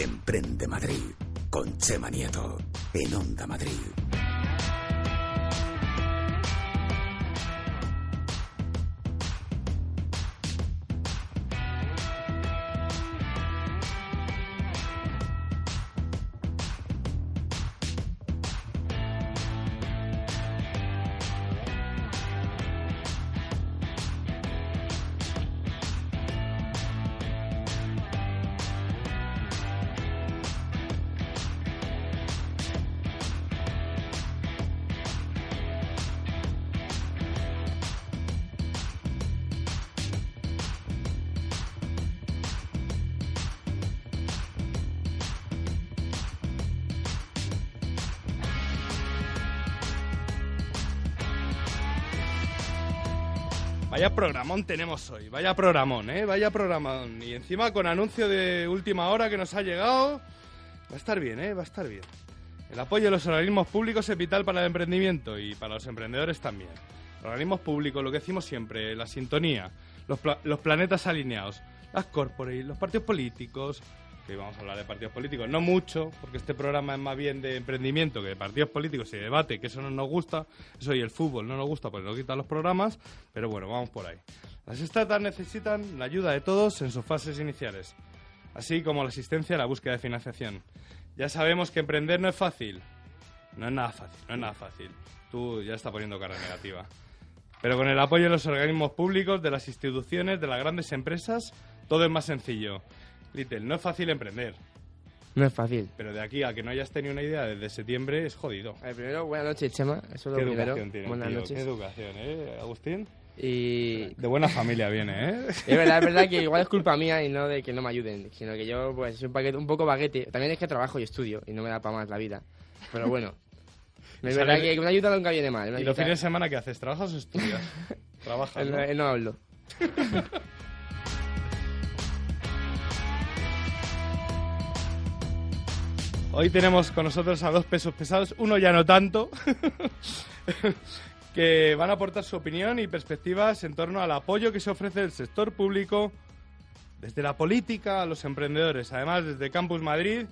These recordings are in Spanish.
Emprende Madrid con Chema Nieto en Onda Madrid. Programón tenemos hoy, vaya programón, ¿eh? Vaya programón. Y encima con anuncio de última hora que nos ha llegado. Va a estar bien, ¿eh? Va a estar bien. El apoyo de los organismos públicos es vital para el emprendimiento y para los emprendedores también. Organismos públicos, lo que decimos siempre, la sintonía, los, pla- los planetas alineados, las corporates, los partidos políticos, que vamos a hablar de partidos políticos, no mucho, porque este programa es más bien de emprendimiento que de partidos políticos y de debate, que eso no nos gusta, eso y el fútbol no nos gusta porque nos quitan los programas, pero bueno, vamos por ahí. Las startups necesitan la ayuda de todos en sus fases iniciales, así como la asistencia a la búsqueda de financiación. Ya sabemos que emprender no es fácil, no es nada fácil, no es nada fácil. Tú ya estás poniendo cara negativa. Pero con el apoyo de los organismos públicos, de las instituciones, de las grandes empresas, todo es más sencillo. Little, no es fácil emprender, No es fácil. pero de aquí a que no hayas tenido una idea desde septiembre es jodido. Ver, primero, buenas noches, Chema. Eso es Qué lo primero. educación tiene, buenas tío, noches. qué educación, ¿eh, Agustín? Y De buena familia viene, ¿eh? es verdad, es verdad que igual es culpa mía y no de que no me ayuden, sino que yo pues soy un, paquete, un poco baguete. También es que trabajo y estudio y no me da para más la vida. Pero bueno. Es Sale- verdad que una ayuda nunca viene mal. ¿Y los fines de semana qué haces? ¿Trabajas o estudias? Trabajas, ¿no? no, no hablo. Hoy tenemos con nosotros a dos pesos pesados, uno ya no tanto, que van a aportar su opinión y perspectivas en torno al apoyo que se ofrece del sector público desde la política a los emprendedores. Además, desde Campus Madrid,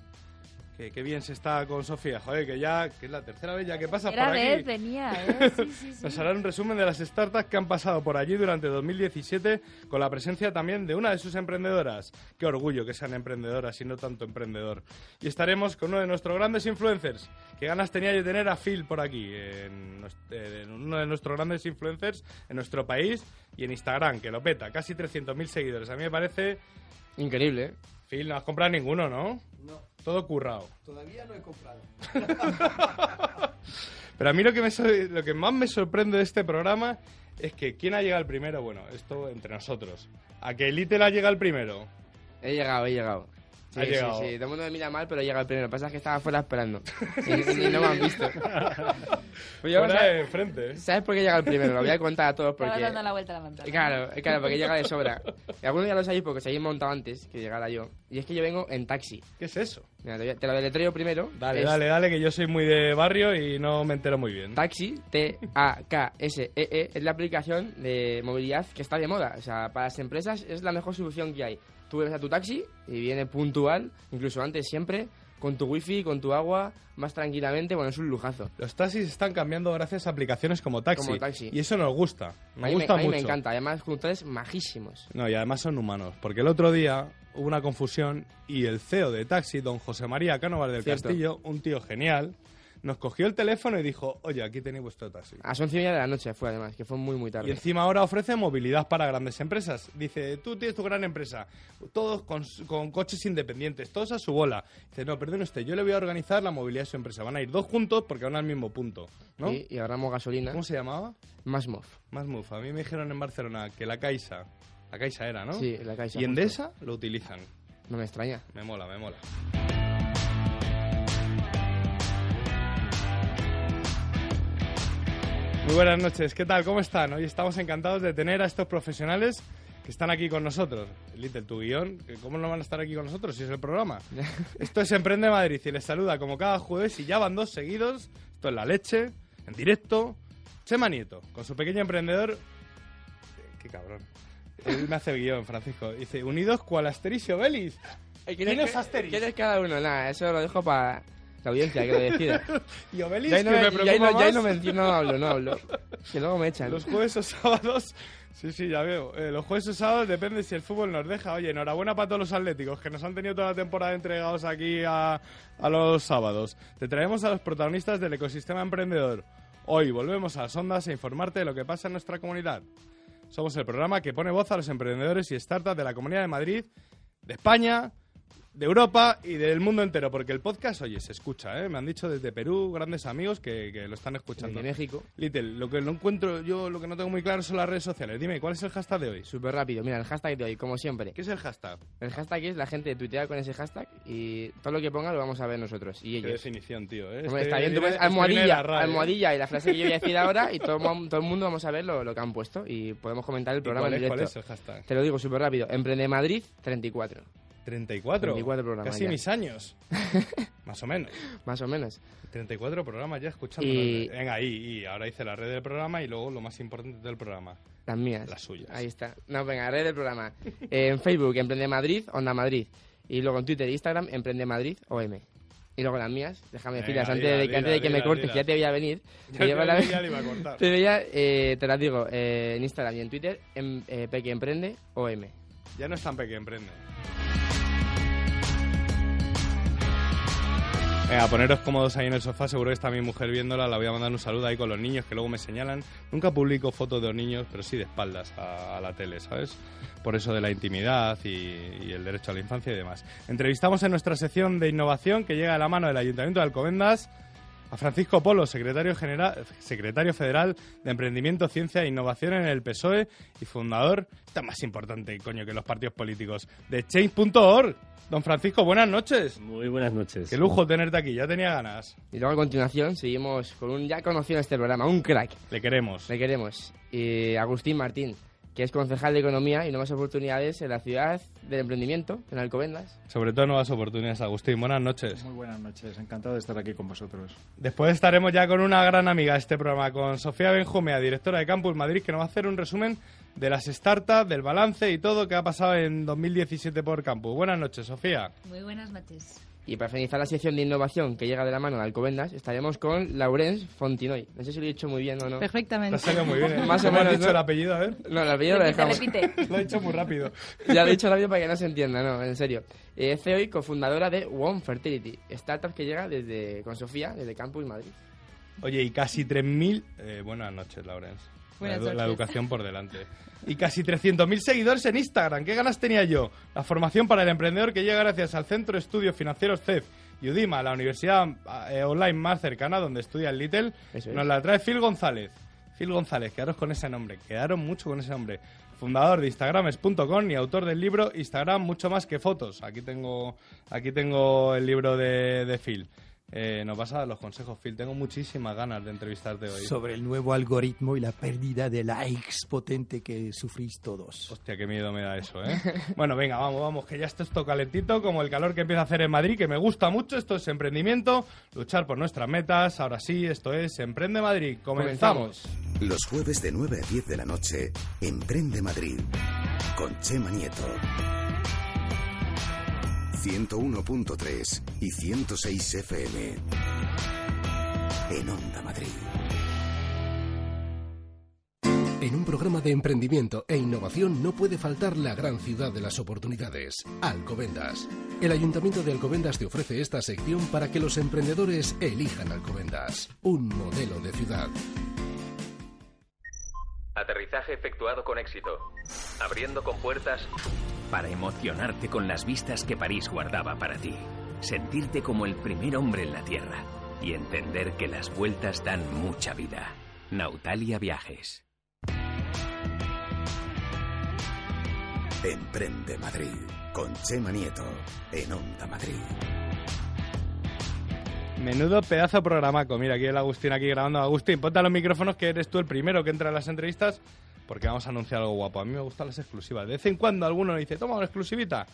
que, que bien se está con Sofía, joder, que ya que es la tercera vez ya que pasas Era por aquí. vez venía, ¿eh? Sí, sí, sí. Nos hará un resumen de las startups que han pasado por allí durante 2017 con la presencia también de una de sus emprendedoras. Qué orgullo que sean emprendedoras y no tanto emprendedor. Y estaremos con uno de nuestros grandes influencers. Qué ganas tenía yo de tener a Phil por aquí, en, en uno de nuestros grandes influencers en nuestro país y en Instagram, que lo peta, casi 300.000 seguidores. A mí me parece... Increíble, ¿eh? Phil, no has comprado ninguno, ¿no? No, Todo currado. todavía no he comprado. Pero a mí lo que, me lo que más me sorprende de este programa es que quién ha llegado el primero, bueno, esto entre nosotros. A que Little ha llegado el primero. He llegado, he llegado. Sí, Ha sí, llegado. sí. Todo el mundo me mira mal, pero he llegado el primero. Lo que pasa es que estaba fuera esperando. y, y- no me han visto. Pues yo, Fuera ¿sabes, de frente. ¿eh? ¿Sabes por qué he llegado el primero? Lo voy a contar a todos Estaba porque... dando la vuelta a la manzana. Claro, claro, porque llega de sobra. Y algunos ya lo sabéis porque os habéis montado antes que llegara yo. Y es que yo vengo en taxi. ¿Qué es eso? Mira, te, voy a- te lo deletreo primero. Dale, Es dale, dale, que yo soy muy de barrio y no me entero muy bien. Taxi, T-A-K-S-E-E, E, es la aplicación de movilidad que está de moda. O sea, para las empresas es la mejor solución que hay. Tú ves a tu taxi y viene puntual, incluso antes siempre, con tu wifi, con tu agua, más tranquilamente. Bueno, es un lujazo. Los taxis están cambiando gracias a aplicaciones como Taxi. Como Taxi. Y eso nos gusta. a Nos me, gusta a mí mucho. me encanta. Además, conductores majísimos. No, y además son humanos. Porque el otro día hubo una confusión y el CEO de Taxi, don José María Cánovas del Cierto. Castillo, un tío genial, nos cogió el teléfono y dijo, oye, aquí tenéis vuestro taxi. A las once y media de la noche fue, además, que fue muy, muy tarde. Y encima ahora ofrece movilidad para grandes empresas. Dice, tú tienes tu gran empresa, todos con, con coches independientes, todos a su bola. Dice, no, perdone usted, yo le voy a organizar la movilidad de su empresa. Van a ir dos juntos porque van al mismo punto, ¿no? Y, y agarramos gasolina. ¿Cómo se llamaba? Más MOF. Más Move. A mí me dijeron en Barcelona que la Caixa, la Caixa era, ¿no? Sí, la Caixa. Y justo. Endesa lo utilizan. No me extraña. Me mola, me mola. Muy buenas noches, ¿qué tal? ¿Cómo están? Hoy estamos encantados de tener a estos profesionales que están aquí con nosotros. Little, tu guion, ¿cómo no van a estar aquí con nosotros si es el programa? Esto es Emprende Madrid y les saluda como cada jueves y ya van dos seguidos. Esto es La Leche, en directo. Chema Nieto, con su pequeño emprendedor... Qué cabrón. Él me hace guion, Francisco. Dice, unidos cual Asterix y Obelix. ¿Quién ¿Quién es? ¿Quién es cada uno? Nada, eso lo dejo para audiencia que lo decida. Y Obelix, Ya no, que me- ya no, ya no menciono, no hablo, no hablo. Que luego me echan. Los jueves o sábados. Sí, sí, ya veo. Eh, los jueves o sábados depende si el fútbol nos deja. Oye, enhorabuena para todos los atléticos que nos han tenido toda la temporada entregados aquí a, a los sábados. Te traemos a los protagonistas del ecosistema emprendedor. Hoy volvemos a las ondas a informarte de lo que pasa en nuestra comunidad. Somos el programa que pone voz a los emprendedores y startups de la Comunidad de Madrid, de España, de Europa y del mundo entero, porque el podcast, oye, se escucha, ¿eh? Me han dicho desde Perú grandes amigos que, que lo están escuchando. De México. Little, lo que no encuentro yo, lo que no tengo muy claro son las redes sociales. Dime, ¿cuál es el hashtag de hoy? Súper rápido. Mira, el hashtag de hoy, como siempre. ¿Qué es el hashtag? El hashtag es la gente tuitea con ese hashtag y todo lo que ponga lo vamos a ver nosotros y Qué ellos. definición, tío. ¿eh? Hombre, Este está bien, tú pones almohadilla, almohadilla y la frase que yo voy a decir ahora y todo, todo el mundo vamos a ver lo, lo que han puesto y podemos comentar el ¿Y programa cuál, en es, cuál directo. es el hashtag? Te lo digo súper rápido. Emprende Madrid 34, 34. 34 programas Casi ya. mis años. Más o menos. más o menos. 34 programas ya escuchando. Y- Venga, ahí, y ahora hice la red del programa y luego lo más importante del programa. Las mías. Las suyas. Ahí está. No, venga, red del programa. Eh, en Facebook, Emprende Madrid, Onda Madrid. Y luego en Twitter e Instagram, Emprende Madrid, OM. Y luego las mías, déjame decirlas antes, de, que- antes de que me cortes, ya te voy a venir. Ya Te la- iba a cortar. Pero ya eh, te las digo, eh, en Instagram y en Twitter, en, eh, Peque Emprende, OM. Ya no es tan pequeño, emprende. Venga, poneros cómodos ahí en el sofá, seguro que está mi mujer viéndola, la voy a mandar un saludo ahí con los niños que luego me señalan. Nunca publico fotos de los niños, pero sí de espaldas a, a la tele, ¿sabes? Por eso de la intimidad y, y el derecho a la infancia y demás. Entrevistamos en nuestra sección de innovación que llega de la mano del Ayuntamiento de Alcobendas a Francisco Polo, secretario, general, secretario federal de Emprendimiento, Ciencia e Innovación en el PSOE y fundador, está más importante, coño, que los partidos políticos, de Change.org. Don Francisco, buenas noches. Muy buenas noches. Qué lujo tenerte aquí, ya tenía ganas. Y luego a continuación seguimos con un ya conocido en este programa, un crack. Le queremos. Le queremos. Y Agustín Martín, que es concejal de Economía y Nuevas Oportunidades en la ciudad del emprendimiento, en Alcobendas. Sobre todo nuevas oportunidades, Agustín. Buenas noches. Muy buenas noches, encantado de estar aquí con vosotros. Después estaremos ya con una gran amiga de este programa, con Sofía Benjumea, directora de Campus Madrid, que nos va a hacer un resumen de las startups, del balance y todo que ha pasado en 2017 por Campus. Buenas noches, Sofía. Muy buenas noches. Y para finalizar la sección de innovación que llega de la mano de Alcobendas, estaremos con Laurence Fontinoy. No sé si lo he dicho muy bien o no. Te Perfectamente. ha salido muy bien, ¿eh? Más o ¿Cómo has menos, dicho ¿no? el apellido, a ver? No, el apellido lo Repite, dejamos. repite. Lo he dicho muy rápido. Ya lo he dicho rápido para que no se entienda, no, en serio. Eh, CEO y cofundadora de One Fertility, startup que llega desde con Sofía, desde Campus Madrid. Oye, y casi 3.000... Eh, buenas noches, Laurence. La, la educación por delante. Y casi 300.000 seguidores en Instagram. ¿Qué ganas tenía yo? La formación para el emprendedor que llega gracias al Centro de Estudios Financieros CEF y UDIMA, la universidad eh, online más cercana donde estudia el Little. Eso es. Nos la trae Phil González. Phil González, quedaros con ese nombre. Quedaron mucho con ese nombre. Fundador de Instagrames.com y autor del libro Instagram mucho más que fotos. Aquí tengo, aquí tengo el libro de, de Phil. Eh, nos vas a dar los consejos, Phil. Tengo muchísimas ganas de entrevistarte hoy. sobre el nuevo algoritmo y la pérdida de likes potente que sufrís todos. Hostia, qué miedo me da eso, ¿eh? bueno, venga, vamos, vamos, que ya está esto calentito, como el calor que empieza a hacer en Madrid, que me gusta mucho. Esto es emprendimiento, luchar por nuestras metas. Ahora sí, esto es Emprende Madrid. Comenzamos. Los jueves de 9 a 10 de la noche, Emprende Madrid. Con Chema Nieto. 101.3 y 106 FM. En Onda Madrid. En un programa de emprendimiento e innovación no puede faltar la gran ciudad de las oportunidades, Alcobendas. El Ayuntamiento de Alcobendas te ofrece esta sección para que los emprendedores elijan Alcobendas, un modelo de ciudad. Aterrizaje efectuado con éxito. Abriendo con puertas para emocionarte con las vistas que París guardaba para ti, sentirte como el primer hombre en la Tierra y entender que las vueltas dan mucha vida. Nautalia Viajes. Emprende Madrid. Con Chema Nieto. En Onda Madrid. Menudo pedazo programaco. Mira, aquí el Agustín aquí grabando. Agustín, ponte a los micrófonos que eres tú el primero que entra en las entrevistas porque vamos a anunciar algo guapo. A mí me gustan las exclusivas. De vez en cuando alguno dice, toma una exclusivita.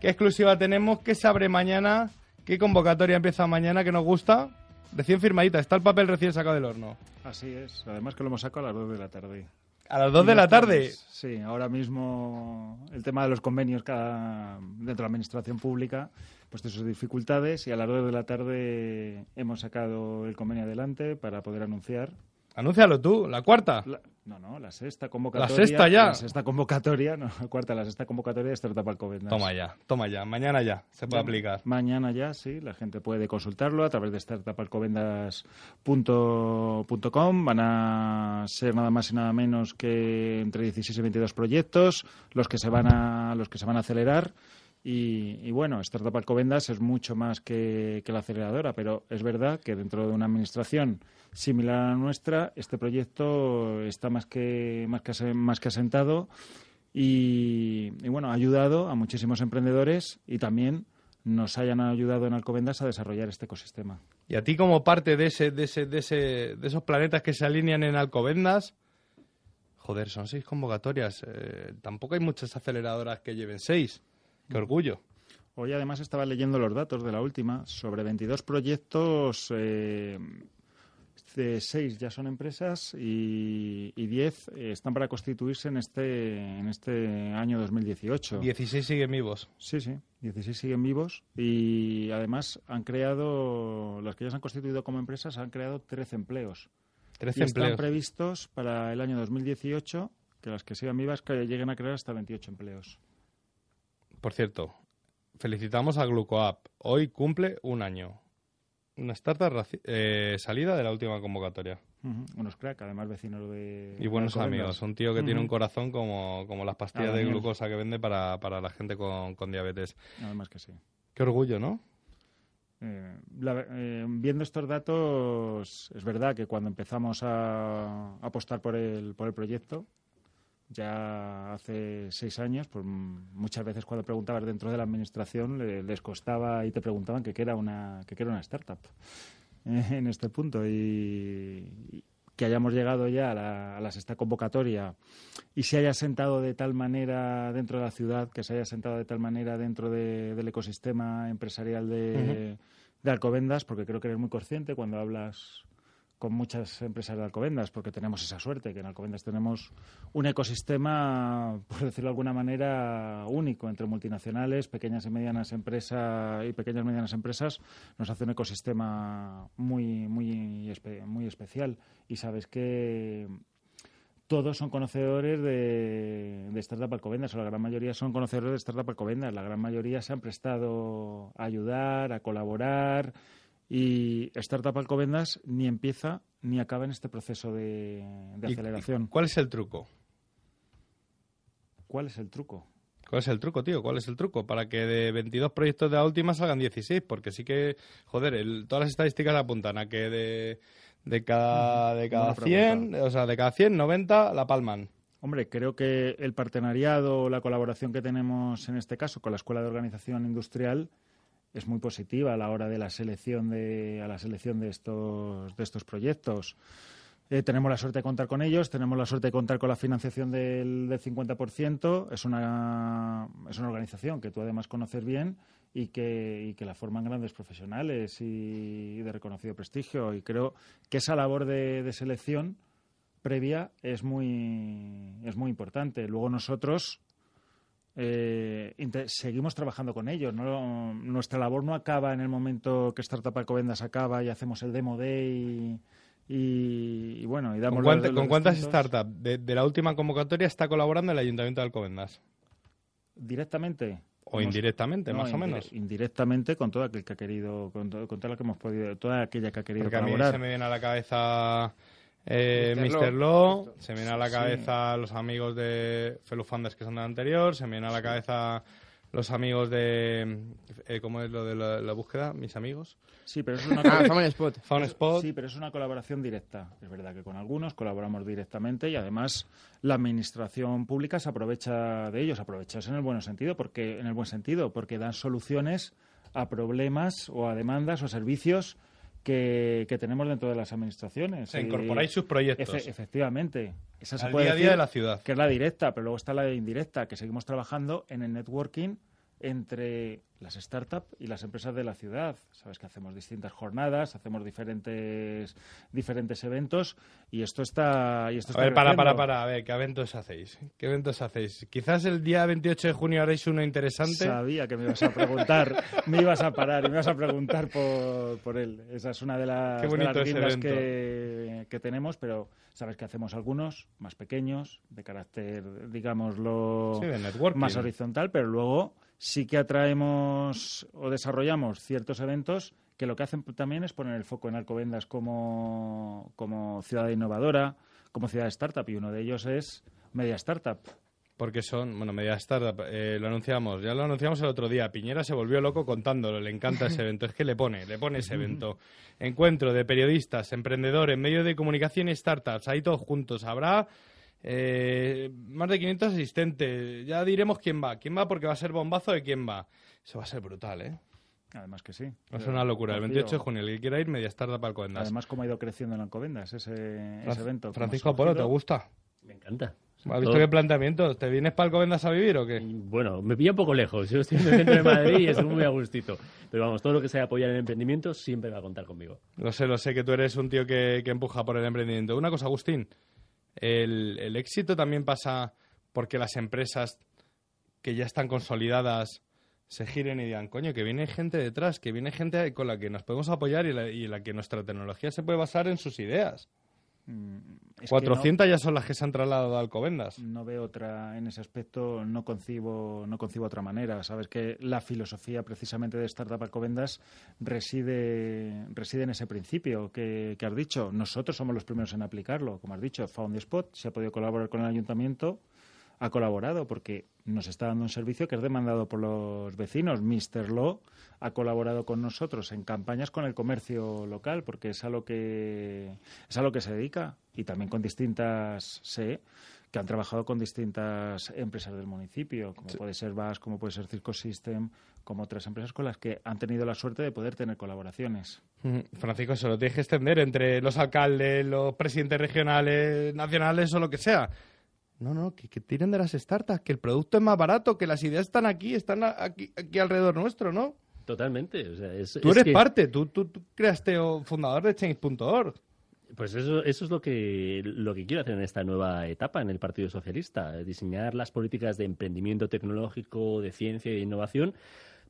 ¿Qué exclusiva tenemos? ¿Qué se abre mañana? ¿Qué convocatoria empieza mañana que nos gusta? Recién firmadita. Está el papel recién sacado del horno. Así es, además que lo hemos sacado a las 2 de la tarde. A las 2 de la tarde. Sí, ahora mismo el tema de los convenios cada, dentro de la administración pública, pues de sus dificultades y a las 2 de la tarde hemos sacado el convenio adelante para poder anunciar. Anúncialo tú, la cuarta. La- no, no, la sexta convocatoria. La sexta ya. La sexta convocatoria, no, la cuarta, la sexta convocatoria de Startup Alcobendas. Toma ya, toma ya. Mañana ya se puede Ya, aplicar. Mañana ya, sí, la gente puede consultarlo a través de startupalcobendas.com. Van a ser nada más y nada menos que entre 16 y 22 proyectos los que se van a, los que se van a acelerar. Y, y bueno, Startup Alcobendas es mucho más que, que la aceleradora, pero es verdad que dentro de una administración similar a la nuestra, este proyecto está más que, más que, más que asentado y, y, bueno, ha ayudado a muchísimos emprendedores y también nos hayan ayudado en Alcobendas a desarrollar este ecosistema. Y a ti como parte de ese, de ese, de ese, de esos planetas que se alinean en Alcobendas, joder, son seis convocatorias. eh, tampoco hay muchas aceleradoras que lleven seis. Qué orgullo. Hoy además estaba leyendo los datos de la última. Sobre 22 proyectos, eh, de 6 ya son empresas y, y 10 eh, están para constituirse en este, en este año 2018. 16 siguen vivos. Sí, sí, 16 siguen vivos y además han creado, las que ya se han constituido como empresas, han creado 13 empleos. 13 y están empleos. previstos para el año 2018 que las que sigan vivas que lleguen a crear hasta 28 empleos. Por cierto, felicitamos a Glucoapp. Hoy cumple un año. Una startup eh, salida de la última convocatoria. Ujú, Unos crack, además vecinos de... Y buenos de amigos. Un tío que tiene un corazón como, como las pastillas Ah, de glucosa que vende para, para la gente con, con diabetes. Además que sí. Qué orgullo, ¿no? Eh, la- eh, viendo estos datos, es verdad que cuando empezamos a apostar por el, por el proyecto, ya hace seis años, pues muchas veces cuando preguntabas dentro de la administración le- les costaba y te preguntaban que qué era una, que qué era una startup eh, en este punto. Y, que hayamos llegado ya a la, a la sexta convocatoria y se haya sentado de tal manera dentro de la ciudad, que se haya sentado de tal manera dentro de- del ecosistema empresarial de, de Alcobendas, porque creo que eres muy consciente cuando hablas con muchas empresas de Alcobendas, porque tenemos esa suerte, que en Alcobendas tenemos un ecosistema, por decirlo de alguna manera, único entre multinacionales, pequeñas y medianas empresas y pequeñas y medianas empresas, nos hace un ecosistema muy, muy, muy especial. Y sabes que todos son conocedores de, de Startup Alcobendas, o la gran mayoría son conocedores de Startup Alcobendas. La gran mayoría se han prestado a ayudar, a colaborar. Y Startup Alcobendas ni empieza ni acaba en este proceso de, de ¿Y- aceleración. y ¿Cuál es el truco? ¿Cuál es el truco? ¿Cuál es el truco, tío? ¿Cuál es el truco? Para que de 22 proyectos de la última salgan 16, porque sí que, joder, el- todas las estadísticas apuntan a que de, de cada, de cada Buena 100, pregunta. o sea, de cada 100, 90 la palman. Hombre, creo que el partenariado, la colaboración que tenemos en este caso con la Escuela de Organización Industrial es muy positiva a la hora de la selección de, a la selección de estos, de estos proyectos. Eh, tenemos la suerte de contar con ellos, tenemos la suerte de contar con la financiación del, del 50%. Es una, es una organización que tú además conoces bien y que, y que la forman grandes profesionales y, y de reconocido prestigio. Y creo que esa labor de, de selección previa es muy, es muy importante. Luego nosotros eh, seguimos trabajando con ellos. ¿no? Nuestra labor no acaba en el momento que Startup Alcobendas acaba y hacemos el Demo Day y, y- y bueno, y damos ¿Con, cuánta- los con cuántas startups de, de la última convocatoria está colaborando el Ayuntamiento de Alcobendas? ¿Directamente? O Hemos- indirectamente, no, más o menos. Indirectamente con todo aquel que ha querido, con, to- con toda la que hemos podido, toda aquella que ha querido Porque a mí colaborar. se me viene a la cabeza eh, Mr. Law. Law, se me viene a la Sí. cabeza los amigos de Fellow Funders que son del anterior, se me viene a la cabeza los amigos de... eh, ¿Cómo es lo de la, la búsqueda? Mis amigos. Sí, pero es una Ah, Found Spot. Found Spot. Sí, pero es una colaboración directa. Es verdad que con algunos colaboramos directamente y además la administración pública se aprovecha de ellos, aprovecharse en el buen sentido, porque en el buen sentido, porque dan soluciones a problemas o a demandas o servicios que, que tenemos dentro de las administraciones. Se incorporáis sus proyectos. Efe- efectivamente. Esa se puede día a día de la ciudad. que es la directa, pero luego está la indirecta, que seguimos trabajando en el networking entre las startups y las empresas de la ciudad. Sabes que hacemos distintas jornadas, hacemos diferentes diferentes eventos y esto está y esto A está ver, para, para, para, a ver, ¿qué eventos hacéis? ¿Qué eventos hacéis? Quizás el día 28 de junio haréis uno interesante. Sabía que me ibas a preguntar, me ibas a parar y me ibas a preguntar por, por él. Esa es una de las, de las guindas que, que tenemos, pero sabes que hacemos algunos más pequeños, de carácter, digámoslo, Sí, de más horizontal, pero luego sí que atraemos o desarrollamos ciertos eventos que lo que hacen también es poner el foco en Alcobendas como, como ciudad innovadora, como ciudad startup, y uno de ellos es Media Startup. Porque son, bueno, media startup, eh, lo anunciamos, ya lo anunciamos el otro día. Piñera se volvió loco contándolo, le encanta ese evento. Es que le pone, le pone ese evento. Encuentro de periodistas, emprendedores, medios de comunicación y startups, ahí todos juntos. Habrá eh, más de 500 asistentes. Ya diremos quién va. ¿Quién va? Porque va a ser bombazo de quién va. Eso va a ser brutal, ¿eh? Además que sí. Va a ser una locura. El Confío. 28 de junio, el que quiera ir, media startup Alcobendas. Además, cómo ha ido creciendo en Alcobendas ese, ese evento. Francisco Polo, ¿te gusta? Me encanta. ¿Has visto qué planteamiento? ¿Te vienes para Alcobendas a vivir o qué? Bueno, me pilla un poco lejos. Yo estoy en el centro de Madrid y estoy muy a gustito. Pero vamos, todo lo que sea apoyar el emprendimiento siempre va a contar conmigo. Lo sé, lo sé, que tú eres un tío que, que empuja por el emprendimiento. Una cosa, Agustín, el, el éxito también pasa porque las empresas que ya están consolidadas se giren y digan, coño, que viene gente detrás, que viene gente con la que nos podemos apoyar y la, y la que nuestra tecnología se puede basar en sus ideas. Mm, es que 400 ya son las que se han trasladado a Alcobendas. No, no veo otra, en ese aspecto, no concibo, no concibo otra manera. Sabes que la filosofía precisamente de Startup Alcobendas reside, reside en ese principio que, que has dicho. Nosotros somos los primeros en aplicarlo. Como has dicho, Found the Spot, se ha podido colaborar con el ayuntamiento, ha colaborado porque nos está dando un servicio que es demandado por los vecinos. Mr. Law ha colaborado con nosotros en campañas con el comercio local porque es a lo que es a lo que se dedica y también con distintas sé que han trabajado con distintas empresas del municipio, como puede ser VAS, como puede ser Circo System, como otras empresas con las que han tenido la suerte de poder tener colaboraciones. Ujú. Francisco, se lo tienes que extender entre los alcaldes, los presidentes regionales, nacionales o lo que sea. No, no, que, que tiren de las startups, que el producto es más barato, que las ideas están aquí, están aquí, aquí alrededor nuestro, ¿no? Totalmente. O sea, es, Tú es eres que- parte, tú, tú, tú creaste o fundador de Change.org. Pues eso, eso es lo que, lo que quiero hacer en esta nueva etapa en el Partido Socialista, diseñar las políticas de emprendimiento tecnológico, de ciencia y de innovación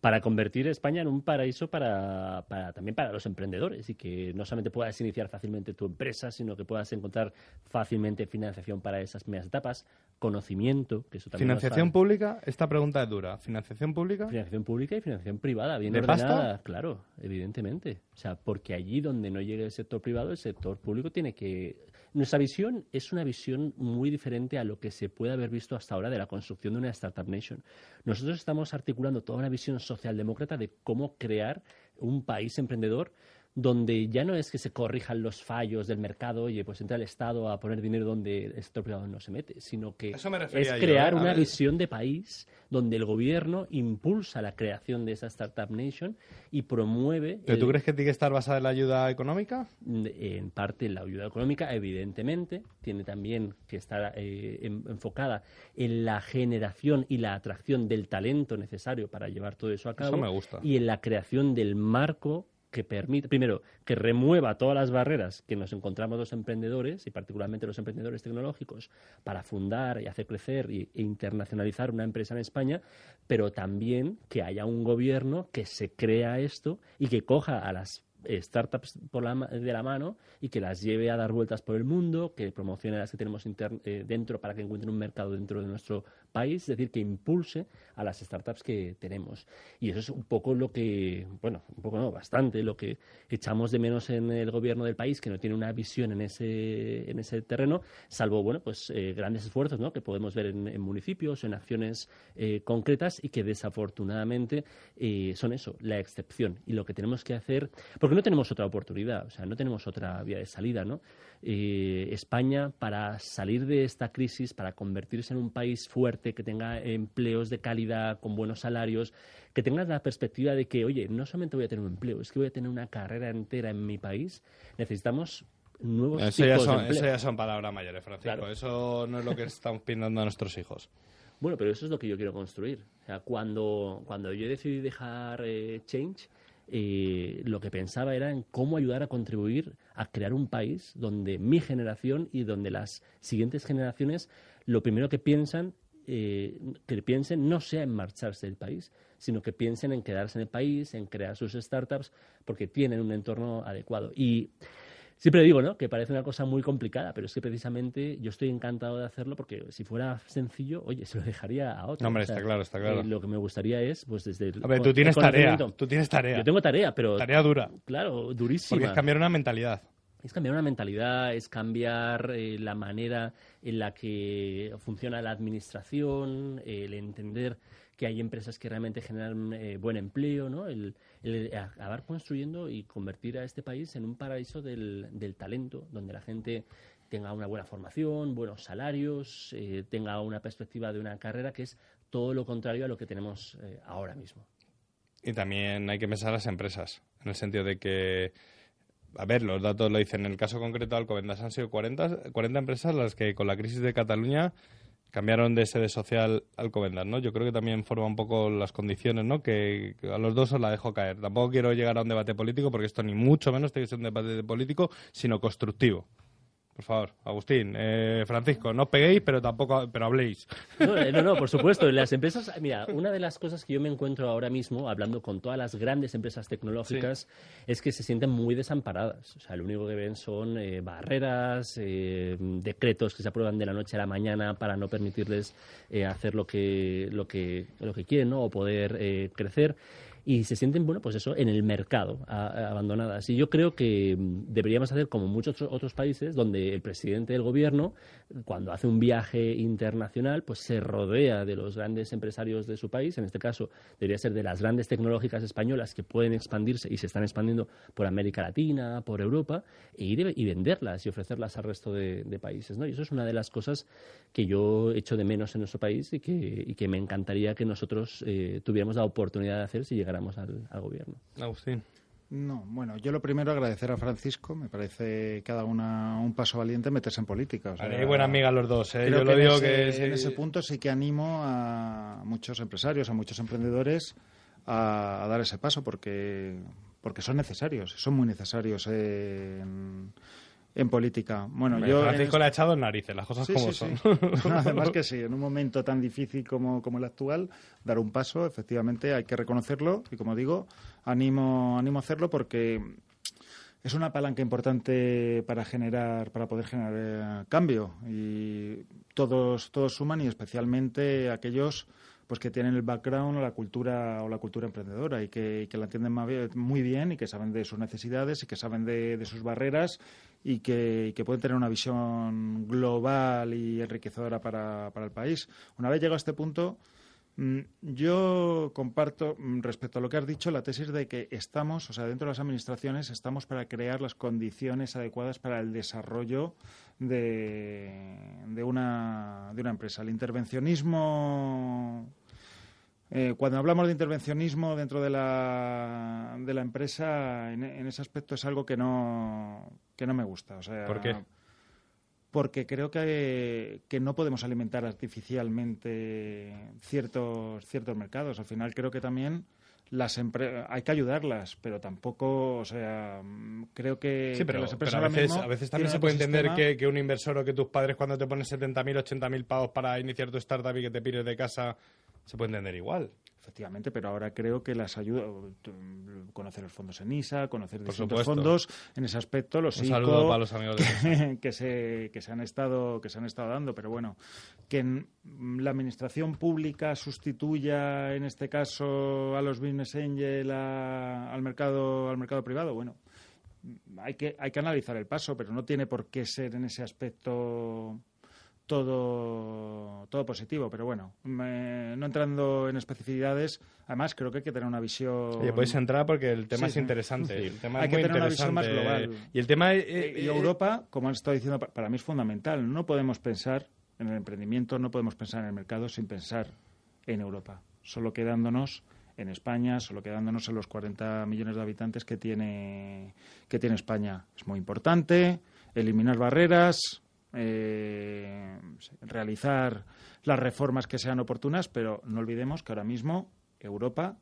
para convertir España en un paraíso para, para- también para los emprendedores y que no solamente puedas iniciar fácilmente tu empresa, sino que puedas encontrar fácilmente financiación para esas primeras etapas, conocimiento, que eso también Financiación pública, esta pregunta es dura. ¿Financiación pública? Financiación pública y financiación privada, bien ¿De ordenada, pasta? claro, evidentemente. O sea, porque allí donde no llegue el sector privado, el sector público tiene que... Nuestra visión es una visión muy diferente a lo que se puede haber visto hasta ahora de la construcción de una Startup Nation. Nosotros estamos articulando toda una visión socialdemócrata de cómo crear un país emprendedor donde ya no es que se corrijan los fallos del mercado, oye, pues entra el Estado a poner dinero donde el sector privado no se mete, sino que es yo, crear ¿eh? Una ver. visión de país donde el gobierno impulsa la creación de esa Startup Nation y promueve... ¿Pero el- tú crees que tiene que estar basada en la ayuda económica? en parte en la ayuda económica, evidentemente, tiene también que estar eh, en- enfocada en la generación y la atracción del talento necesario para llevar todo eso a cabo Eso me gusta. y en la creación del marco que permite, primero, que remueva todas las barreras que nos encontramos los emprendedores, y particularmente los emprendedores tecnológicos, para fundar y hacer crecer e internacionalizar una empresa en España, pero también que haya un gobierno que se crea esto y que coja a las startups por la de la mano y que las lleve a dar vueltas por el mundo, que promocione las que tenemos eh, dentro para que encuentren un mercado dentro de nuestro país, es decir, que impulse a las startups que tenemos. Y eso es un poco lo que, bueno, un poco no, bastante lo que echamos de menos en el gobierno del país, que no tiene una visión en ese, en ese terreno, salvo, bueno, pues eh, grandes esfuerzos, ¿no? Que podemos ver en, municipios, en acciones eh, concretas y que desafortunadamente eh, son eso, la excepción. Y lo que tenemos que hacer, no tenemos otra oportunidad, o sea, no tenemos otra vía de salida, ¿no? Eh, España, para salir de esta crisis, para convertirse en un país fuerte, que tenga empleos de calidad, con buenos salarios, que tenga la perspectiva de que, oye, no solamente voy a tener un empleo, es que voy a tener una carrera entera en mi país, necesitamos nuevos Eso ya, tipos de son, empleo. eso ya son palabras mayores, Francisco. Claro. Eso no es lo que estamos pintando a nuestros hijos. Bueno, pero eso es lo que yo quiero construir. O sea, cuando, cuando yo decidí dejar eh, Change, eh, lo que pensaba era en cómo ayudar a contribuir a crear un país donde mi generación y donde las siguientes generaciones lo primero que piensan eh, que piensen no sea en marcharse del país, sino que piensen en quedarse en el país, en crear sus startups, porque tienen un entorno adecuado. Y Siempre digo, ¿no? Que parece una cosa muy complicada, pero es que precisamente yo estoy encantado de hacerlo porque si fuera sencillo, oye, se lo dejaría a otro. No, hombre, está claro, está claro. Eh, lo que me gustaría es, pues desde el. A ver, tú tienes tarea. Tú tienes tarea. Yo tengo tarea, pero. Tarea dura. Claro, durísima. Porque es cambiar una mentalidad. Es cambiar una mentalidad, es cambiar eh, la manera en la que funciona la administración, el entender que hay empresas que realmente generan eh, buen empleo, ¿no? El, acabar construyendo y convertir a este país en un paraíso del, del talento, donde la gente tenga una buena formación, buenos salarios, eh, tenga una perspectiva de una carrera que es todo lo contrario a lo que tenemos eh, ahora mismo. Y también hay que pensar las empresas, en el sentido de que, a ver, los datos lo dicen, en el caso concreto de Alcobendas han sido 40, 40 empresas las que con la crisis de Cataluña cambiaron de sede social al Covendas, ¿no? Yo creo que también forma un poco las condiciones, ¿no? Que, a los dos os la dejo caer. Tampoco quiero llegar a un debate político porque esto ni mucho menos tiene que ser un debate político, sino constructivo. Por favor, Agustín, eh, Francisco, no os peguéis, pero tampoco, pero habléis. Eh, no, no, por supuesto. Las empresas, mira, una de las cosas que yo me encuentro ahora mismo, hablando con todas las grandes empresas tecnológicas, es que se sienten muy desamparadas. O sea, lo único que ven son eh, barreras, decretos que se aprueban de la noche a la mañana para no permitirles hacer lo que, lo que, lo que quieren, ¿no? O poder crecer y se sienten, bueno, pues eso, en el mercado, abandonadas. Y yo creo que mm, deberíamos hacer como muchos otros países donde el presidente del gobierno, cuando hace un viaje internacional, pues se rodea de los grandes empresarios de su país, en este caso debería ser de las grandes tecnológicas españolas que pueden expandirse y se están expandiendo por América Latina, por Europa, e ir y venderlas y ofrecerlas al resto de, países, ¿no? Y eso es una de las cosas que yo echo de menos en nuestro país y que, que me encantaría que nosotros eh, tuviéramos la oportunidad de hacer si llegara al, gobierno. Agustín. No, bueno, yo lo primero agradecer a Francisco, me parece cada una un paso valiente meterse en política. O buena amiga los dos, ¿eh? yo lo digo que... En ese punto sí que animo a muchos empresarios, a muchos emprendedores a, a dar ese paso porque, porque son necesarios, son muy necesarios en en política. Bueno, yo Francisco le ha echado en narices, las cosas como son. Además que sí, en un momento tan difícil como, como el actual, dar un paso, efectivamente, hay que reconocerlo y como digo, animo, animo a hacerlo porque es una palanca importante para generar, para poder generar cambio y todos, todos suman y especialmente aquellos pues que tienen el background o la cultura o la cultura emprendedora y que, la entienden muy bien y que saben de sus necesidades y que saben de, sus barreras y que, pueden tener una visión global y enriquecedora para, para el país. Una vez llegado a este punto, mm, yo comparto mm, respecto a lo que has dicho la tesis de que estamos, o sea, dentro de las administraciones estamos para crear las condiciones adecuadas para el desarrollo de, de, una, de una empresa. El intervencionismo eh, cuando hablamos de intervencionismo dentro de la, de la empresa, en, ese aspecto es algo que no, que no me gusta. O sea, ¿Por qué? Porque creo que, que no podemos alimentar artificialmente ciertos, ciertos mercados. Al final creo que también las hay que ayudarlas, pero tampoco, o sea, creo que, sí, pero, las empresas a, veces, a veces también se puede entender que, que, un inversor o que tus padres cuando te ponen 70.000, 80.000 pavos para iniciar tu startup y que te pires de casa se puede entender igual. Efectivamente, pero ahora creo que las ayuda, conocer los fondos en ISA, conocer distintos fondos, en ese aspecto los ICO para los amigos que, se, que se han estado que se han estado dando, pero bueno, que la administración pública sustituya en este caso a los business angel al mercado al mercado privado, bueno, hay que hay que analizar el paso, pero no tiene por qué ser en ese aspecto todo, todo positivo, pero bueno, no entrando en especificidades, además creo que hay que tener una visión. Oye, puedes entrar porque el tema es interesante. El tema hay es que tener una visión más global. Y el tema. Eh, y Europa, como han estado diciendo, para mí es fundamental. No podemos pensar en el emprendimiento, no podemos pensar en el mercado sin pensar en Europa. Solo quedándonos en España, solo quedándonos en los 40 millones de habitantes que tiene, que tiene España. Es muy importante eliminar barreras, eh, realizar las reformas que sean oportunas, pero no olvidemos que ahora mismo Europa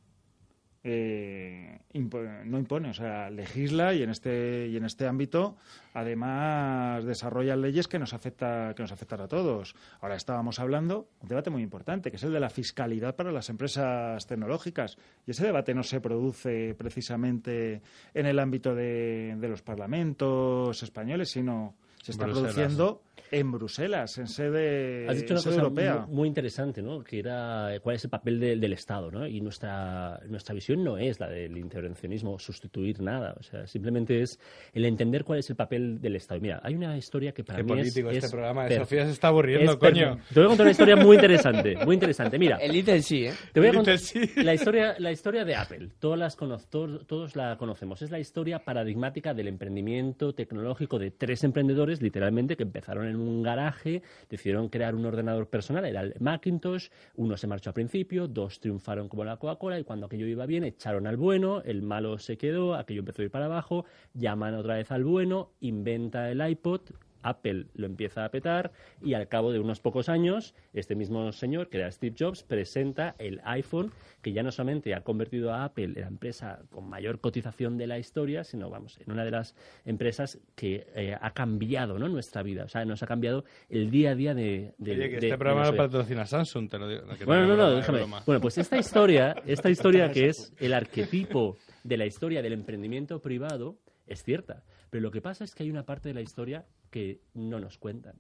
eh, no impone, o sea, legisla y en este y en este ámbito además desarrolla leyes que nos afecta que nos afectan a todos. Ahora estábamos hablando un debate muy importante, que es el de la fiscalidad para las empresas tecnológicas y ese debate no se produce precisamente en el ámbito de los parlamentos españoles, sino se está Bruselas. produciendo en Bruselas, en sede, Has dicho una sede cosa europea. mu- muy interesante, ¿no? Que era cuál es el papel de- del Estado, ¿no? Y nuestra nuestra visión no es la del intervencionismo, sustituir nada, o sea, simplemente es el entender cuál es el papel del Estado. Y Mira, hay una historia que para Qué mí es- político este es programa de per- Sofía se está aburriendo, es coño. per- Te voy a contar una historia muy interesante, muy interesante. Mira, El Little sí, ¿eh? te voy a contar sí. la historia, la historia de Apple. Todas las cono- todos, todos la conocemos. Es la historia paradigmática del emprendimiento tecnológico de tres emprendedores, literalmente, que empezaron en un garaje, decidieron crear un ordenador personal, era el Macintosh. Uno se marchó al principio, dos triunfaron como la Coca-Cola y cuando aquello iba bien echaron al bueno, el malo se quedó, aquello empezó a ir para abajo, llaman otra vez al bueno, inventa el iPod, Apple lo empieza a petar y al cabo de unos pocos años, este mismo señor, que era Steve Jobs, presenta el iPhone, que ya no solamente ha convertido a Apple en la empresa con mayor cotización de la historia, sino, vamos, en una de las empresas que eh, ha cambiado ¿no? nuestra vida. O sea, nos ha cambiado el día a día de... de- Oye, que de- este de programa patrocina Samsung, te lo digo. que Bueno, no, no, déjame. broma. Bueno, pues esta historia, esta historia que es el arquetipo de la historia del emprendimiento privado es cierta. Pero lo que pasa es que hay una parte de la historia que no nos cuentan.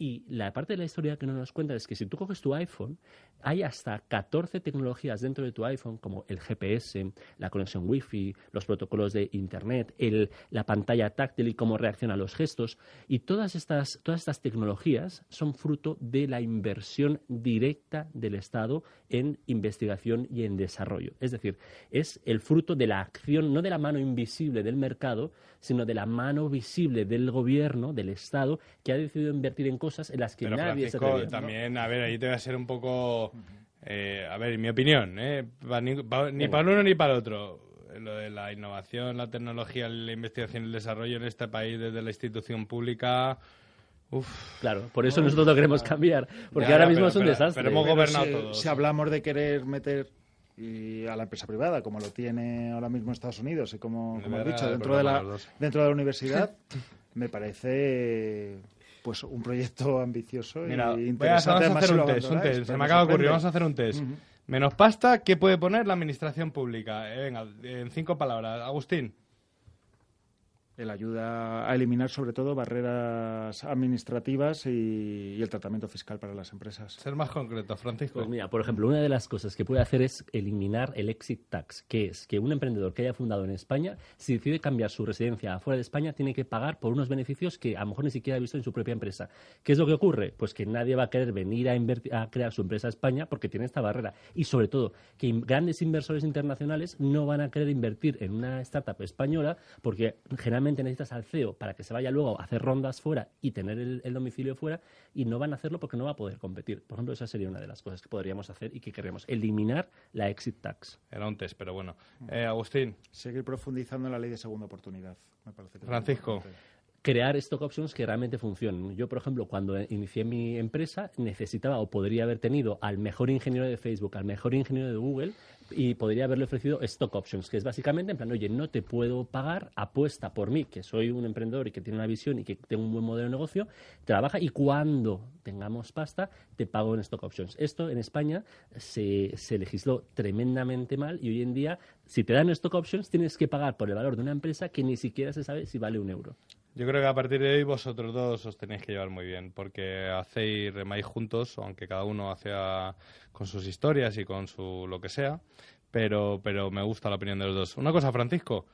Y la parte de la historia que no nos cuentan es que si tú coges tu iPhone, hay hasta 14 tecnologías dentro de tu iPhone, como el GPS, la conexión Wi-Fi, los protocolos de Internet, el- la pantalla táctil y cómo reacciona a los gestos. Y todas estas, todas estas tecnologías son fruto de la inversión directa del Estado en investigación y en desarrollo. Es decir, es el fruto de la acción, no de la mano invisible del mercado, sino de la mano visible del gobierno, del Estado, que ha decidido invertir en cosas en las que Pero nadie se Francisco, atrevía. también, a ver, ahí te voy a ser un poco... eh, a ver, mi opinión, ¿eh? Pa- ni, pa- ni para uno ni para el otro. Lo de la innovación, la tecnología, la investigación y el desarrollo en este país desde la institución pública... Uf, Claro, por eso nosotros lo queremos cambiar, porque Ya, ahora mismo pero- es un pero- desastre. pero hemos Pero gobernado si, todos. si hablamos de querer meter y a la empresa privada, como lo tiene ahora mismo Estados Unidos y como, como a dicho, dentro de, la, dentro de la universidad, me parece pues un proyecto ambicioso Mira, y interesante. vamos a hacer un test, un abandonáis, test. Se me acaba de ocurrir, vamos a hacer un test. Menos pasta, ¿qué puede poner la administración pública? Eh, venga, en cinco palabras. Agustín. El ayuda a eliminar sobre todo barreras administrativas y, y el tratamiento fiscal para las empresas. Ser más concreto, Francisco. Pues mira, por ejemplo, una de las cosas que puede hacer es eliminar el exit tax, que es que un emprendedor que haya fundado en España, si decide cambiar su residencia afuera de España, tiene que pagar por unos beneficios que a lo mejor ni siquiera ha visto en su propia empresa. ¿Qué es lo que ocurre? Pues que nadie va a querer venir a, invertir- a crear su empresa a España porque tiene esta barrera. Y sobre todo, que in- grandes inversores internacionales no van a querer invertir en una startup española porque generalmente necesitas al CEO para que se vaya luego a hacer rondas fuera y tener el, el domicilio fuera y no van a hacerlo porque no va a poder competir. Por ejemplo, esa sería una de las cosas que podríamos hacer y que queremos, eliminar la exit tax. Era un test, pero bueno. Eh, Agustín, Seguir profundizando en la ley de segunda oportunidad. Me parece que es Francisco. importante. Crear stock options que realmente funcionen. Yo, por ejemplo, cuando inicié mi empresa, necesitaba o podría haber tenido al mejor ingeniero de Facebook, al mejor ingeniero de Google, y podría haberle ofrecido stock options, que es básicamente en plan, oye, no te puedo pagar, apuesta por mí, que soy un emprendedor y que tiene una visión y que tengo un buen modelo de negocio, trabaja y cuando tengamos pasta, te pago en stock options. Esto en España se, se legisló tremendamente mal y hoy en día, si te dan stock options, tienes que pagar por el valor de una empresa que ni siquiera se sabe si vale un euro. Yo creo que a partir de hoy vosotros dos os tenéis que llevar muy bien, porque hacéis, remáis juntos, aunque cada uno hace a- con sus historias y con su lo que sea, pero, pero me gusta la opinión de los dos. Una cosa, Francisco,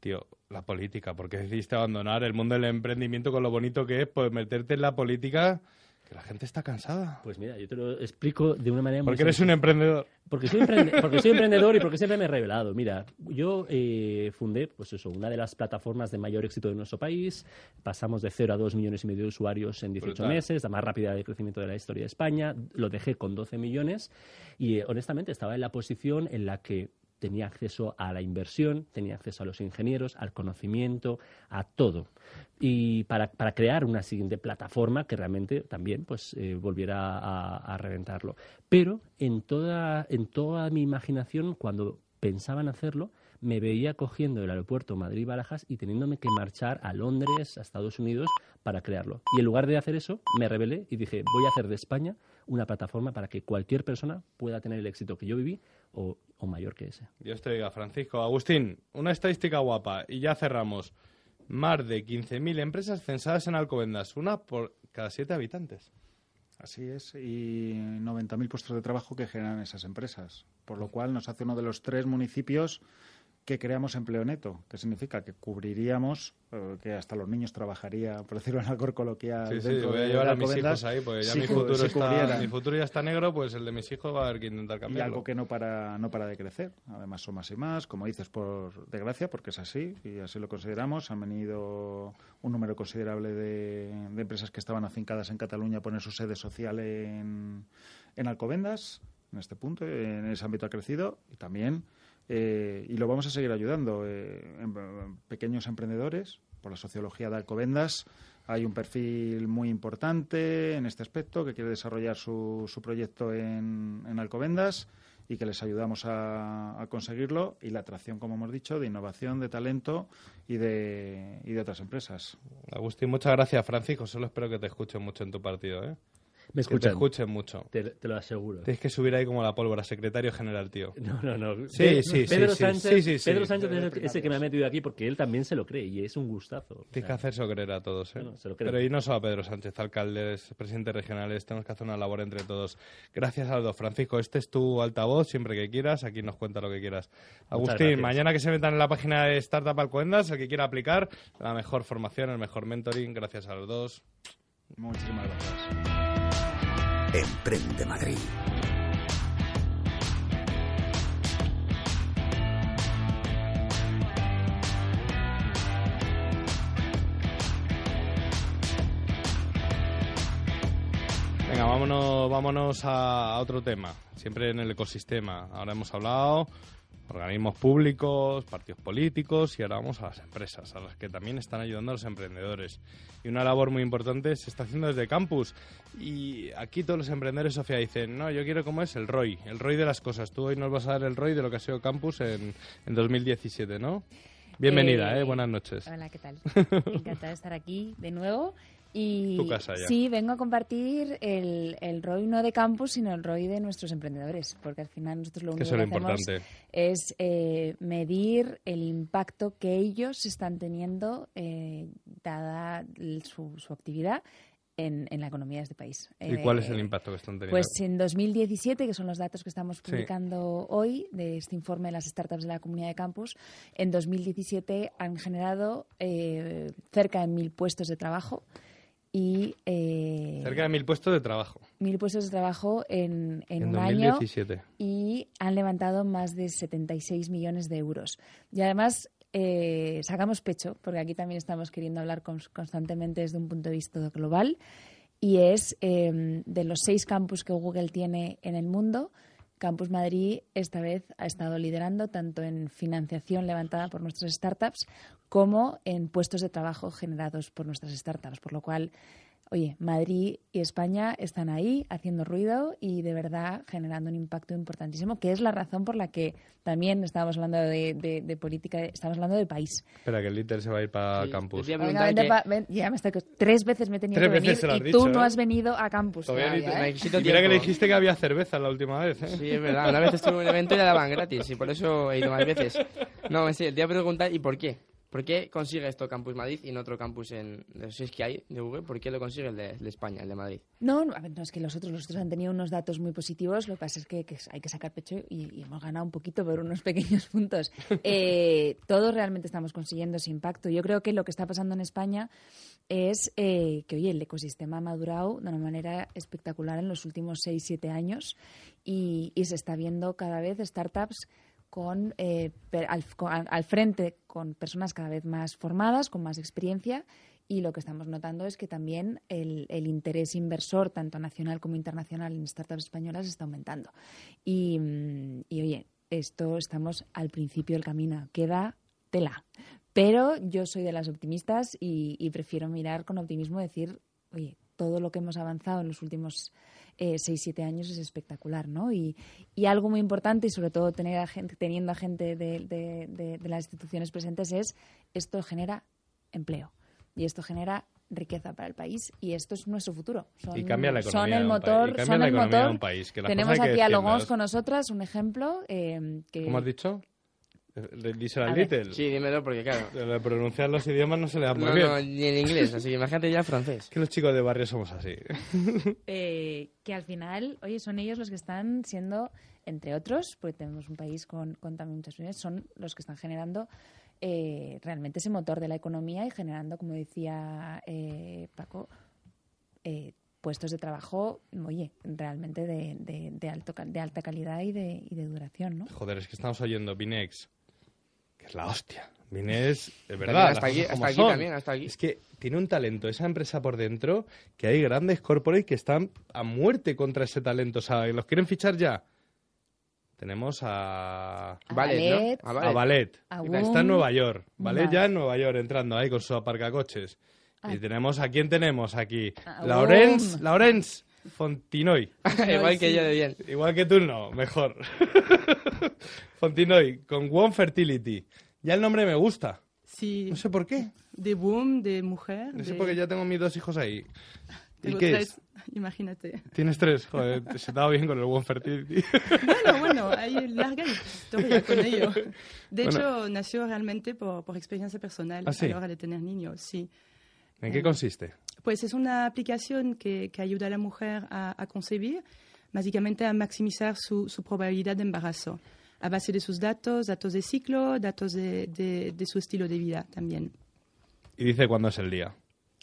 tío, la política, ¿por qué decidiste abandonar el mundo del emprendimiento con lo bonito que es, pues meterte en la política, que la gente está cansada? Pues mira, yo te lo explico de una manera muy Porque eres un emprendedor. Porque soy, emprende- porque soy emprendedor y porque siempre me he revelado. Mira, yo eh, fundé, pues eso, una de las plataformas de mayor éxito de nuestro país. Pasamos de 0 a 2 millones y medio de usuarios en 18 Brutal. meses, la más rápida de crecimiento de la historia de España. Lo dejé con 12 millones y, eh, honestamente, estaba en la posición en la que tenía acceso a la inversión, tenía acceso a los ingenieros, al conocimiento, a todo. Y para, para crear una siguiente plataforma que realmente también pues, eh, volviera a, reventarlo. Pero en toda, en toda mi imaginación, cuando pensaban hacerlo, me veía cogiendo el aeropuerto Madrid-Barajas y teniéndome que marchar a Londres, a Estados Unidos, para crearlo. Y en lugar de hacer eso, me rebelé y dije, voy a hacer de España una plataforma para que cualquier persona pueda tener el éxito que yo viví o, o mayor que ese. Dios te diga, Francisco. Agustín, una estadística guapa y ya cerramos. Más de 15.000 empresas censadas en Alcobendas, una por cada siete habitantes. Así es, y 90.000 puestos de trabajo que generan esas empresas, por lo cual nos hace uno de los tres municipios que creamos empleo neto, que significa que cubriríamos, eh, que hasta los niños trabajaría, por decirlo en algo coloquial. Sí, sí, voy a llevar a mis hijos ahí, porque ya si mi, futuro si está, mi futuro ya está negro, pues el de mis hijos va a haber que intentar y cambiarlo. algo que no para no para de crecer además son más y más como dices por desgracia porque es así y así lo consideramos han venido un número considerable de, de empresas que estaban afincadas en Cataluña a poner su sede social en, en Alcobendas en este punto en ese ámbito ha crecido y también eh, y lo vamos a seguir ayudando eh, en- pequeños emprendedores por la sociología de Alcobendas hay un perfil muy importante en este aspecto que quiere desarrollar su, su proyecto en, en Alcobendas y que les ayudamos a, a conseguirlo y la atracción, como hemos dicho, de innovación, de talento y de, y de otras empresas. Agustín, muchas gracias, Francisco. Solo espero que te escuchen mucho en tu partido, ¿eh? Me Que te escuchan. escuchen mucho. Te, te lo aseguro. Tienes que subir ahí como la pólvora, secretario general, tío. No, no, no. Sí, Pe- sí, sí, Pedro sí, Sánchez, sí, sí, sí. Pedro Sánchez es el- ese que me ha metido aquí porque él también se lo cree y es un gustazo. O Tienes que hacerse creer a todos, ¿eh? Bueno, se lo creen. Pero y no solo a Pedro Sánchez, alcaldes, presidentes regionales, tenemos que hacer una labor entre todos. Gracias a los dos. Francisco, este es tu altavoz, siempre que quieras, aquí nos cuenta lo que quieras. Agustín, mañana que se metan en la página de Startup Alcobendas, el que quiera aplicar, la mejor formación, el mejor mentoring, gracias a los dos. Muchísimas gracias. Emprende Madrid. Venga, vámonos, vámonos a, a otro tema, siempre en el ecosistema. Ahora hemos hablado organismos públicos, partidos políticos y ahora vamos a las empresas, a las que también están ayudando a los emprendedores. Y una labor muy importante se está haciendo desde campus. Y aquí todos los emprendedores, Sofía, dicen, no, yo quiero como es el ROI, el ROI de las cosas. Tú hoy nos vas a dar el ROI de lo que ha sido campus en, en 2017, ¿no? Bienvenida, Eh, ¿eh? Buenas noches. Hola, ¿qué tal? Encantada de estar aquí de nuevo. Y Tu casa ya. sí, vengo a compartir el, el ROI no de campus, sino el ROI de nuestros emprendedores, porque al final nosotros lo único que es lo hacemos importante. es eh, medir el impacto que ellos están teniendo eh, dada su, su actividad en, en la economía de este país. ¿Y cuál es Eh, el impacto que están teniendo? Pues en 2017, que son los datos que estamos Sí. publicando hoy de este informe de las startups de la comunidad de campus, en 2017 han generado eh, cerca de mil puestos de trabajo y eh, Cerca de mil puestos de trabajo mil puestos de trabajo en, en en un año 2017. y han levantado más de 76 millones de euros. Y además eh, sacamos pecho, porque aquí también estamos queriendo hablar cons- constantemente desde un punto de vista global, y es eh, de los seis campus que Google tiene en el mundo, Campus Madrid esta vez ha estado liderando tanto en financiación levantada por nuestras startups como en puestos de trabajo generados por nuestras startups, por lo cual Oye, Madrid y España están ahí haciendo ruido y de verdad generando un impacto importantísimo, que es la razón por la que también estábamos hablando de, de- de política, estamos hablando de país. Espera, que el Litter se va a ir para campus. Venga, preguntar vente que- pa- ven- ya me estoy, tres veces me he tenido Tres que venir veces y dicho, tú no ¿eh? has venido a campus Todavía ¿eh? Y mira que le dijiste que había cerveza la última vez, ¿eh? Sí, es verdad. Una vez estuve en un evento y la daban gratis y por eso he ido más veces. No, serio, te iba a preguntar, ¿y por qué? ¿Por qué consigue esto Campus Madrid y no otro campus en los seis que hay de Google? ¿Por qué lo consigue el de, España, el de Madrid? No, no, no, es que los otros, los otros han tenido unos datos muy positivos, lo que pasa es que, hay que sacar pecho y, hemos ganado un poquito por unos pequeños puntos. Eh, todos realmente estamos consiguiendo ese impacto. Yo creo que lo que está pasando en España es eh, que, oye, el ecosistema ha madurado de una manera espectacular en los últimos 6-7 años y, y se está viendo cada vez startups con, eh, al, al- frente con personas cada vez más formadas, con más experiencia y lo que estamos notando es que también el, interés inversor, tanto nacional como internacional, en startups españolas está aumentando. Y, y, oye, esto estamos al principio del camino. Queda tela. Pero yo soy de las optimistas y, y prefiero mirar con optimismo y decir, oye, todo lo que hemos avanzado en los últimos eh, seis, siete años es espectacular, ¿no? Y, y algo muy importante, y sobre todo tener a gente, teniendo a gente de, de- de- de las instituciones presentes, es esto genera empleo y esto genera riqueza para el país y esto es nuestro futuro. Son, Y cambia la economía son el motor, de motor. un país, Tenemos aquí a. Logos con nosotras, un ejemplo eh, que ¿Cómo has dicho? Díselo al Little. Sí, dímelo porque claro. De pronunciar los idiomas no se le da muy No, bien. no, ni en inglés, así que imagínate ya francés. Que los chicos de barrio somos así. eh, que al final, oye, son ellos los que están siendo, entre otros, porque tenemos un país con, con también muchas unidades, son los que están generando eh, realmente ese motor de la economía y generando, como decía eh, Paco, eh, puestos de trabajo, oye, realmente de, de, de alto, de alta calidad y de, y de duración, ¿no? Joder, es que estamos oyendo Binex, que es la hostia. Binex, es verdad. hasta aquí- hasta también, hasta aquí. Es que tiene un talento esa empresa por dentro que hay grandes corporates que están a muerte contra ese talento. O sea, los quieren fichar ya. Tenemos a... A Ballet, Ballet, ¿no? A A Ballet. Ballet. A Está en Nueva York. Ballet Vale. ya en Nueva York entrando ahí con su aparcacoches. Ah. Y tenemos, ¿a quién tenemos aquí? A Laurence. Laurence Fontinoy. Igual que yo de bien. Igual que tú no, mejor. Fontinoy, con One Fertility. Ya el nombre me gusta. Sí, No sé por qué. de boom, de mujer. No sé de- por qué ya tengo mis dos hijos ahí. ¿Y qué tres, es? Imagínate. Tienes tres. Joder, se te ha dado bien con el One Fertility. Bueno, bueno, hay larga historia con ello. De Bueno. hecho, nació realmente por, por experiencia personal ¿Ah, sí? a la hora de tener niños, sí. ¿En qué Eh, consiste? Pues es una aplicación que, que ayuda a la mujer a, a concebir, básicamente a maximizar su, su probabilidad de embarazo, a base de sus datos, datos de ciclo, datos de, de- de su estilo de vida también. Y dice cuándo es el día.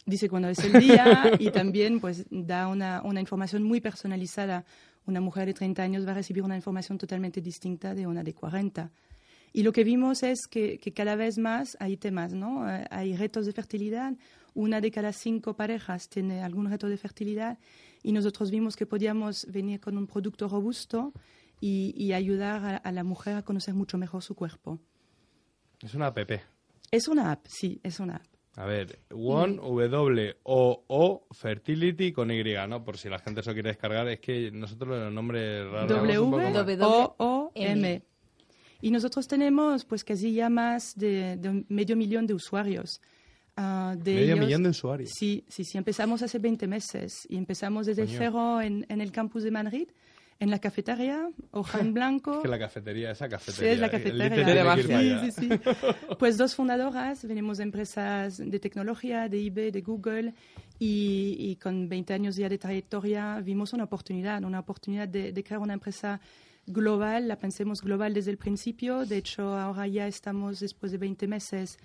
Dice cuándo es el día y también pues da una, una información muy personalizada. Una mujer de 30 años va a recibir una información totalmente distinta de una de 40. Y lo que vimos es que, que cada vez más hay temas, ¿no? Eh, Hay retos de fertilidad. Una de cada cinco parejas tiene algún reto de fertilidad y nosotros vimos que podíamos venir con un producto robusto y, y ayudar a, a la mujer a conocer mucho mejor su cuerpo. Es una app. Es una app, sí, es una app. A ver, One, W-O-O, Fertility con Y, ¿no? Por si la gente se lo quiere descargar. Es que nosotros los nombres raros... un poco más. W-O-O-M. Y nosotros tenemos pues casi ya más de, de medio millón de usuarios. Ah, de Medio ellos- millón de usuarios. Sí, sí, sí. Empezamos hace 20 meses y empezamos desde Coño. cero en, en el campus de Madrid, en la cafetería, hoja en blanco. Es que la cafetería, esa Sí, cafetería. es la cafetería. Allá. Sí, sí, sí. Pues dos fundadoras, venimos de empresas de tecnología, de eBay, de Google, y, y con 20 años ya de trayectoria vimos una oportunidad, una oportunidad de, de crear una empresa global, la pensemos global desde el principio. De hecho, ahora ya estamos, después de 20 meses,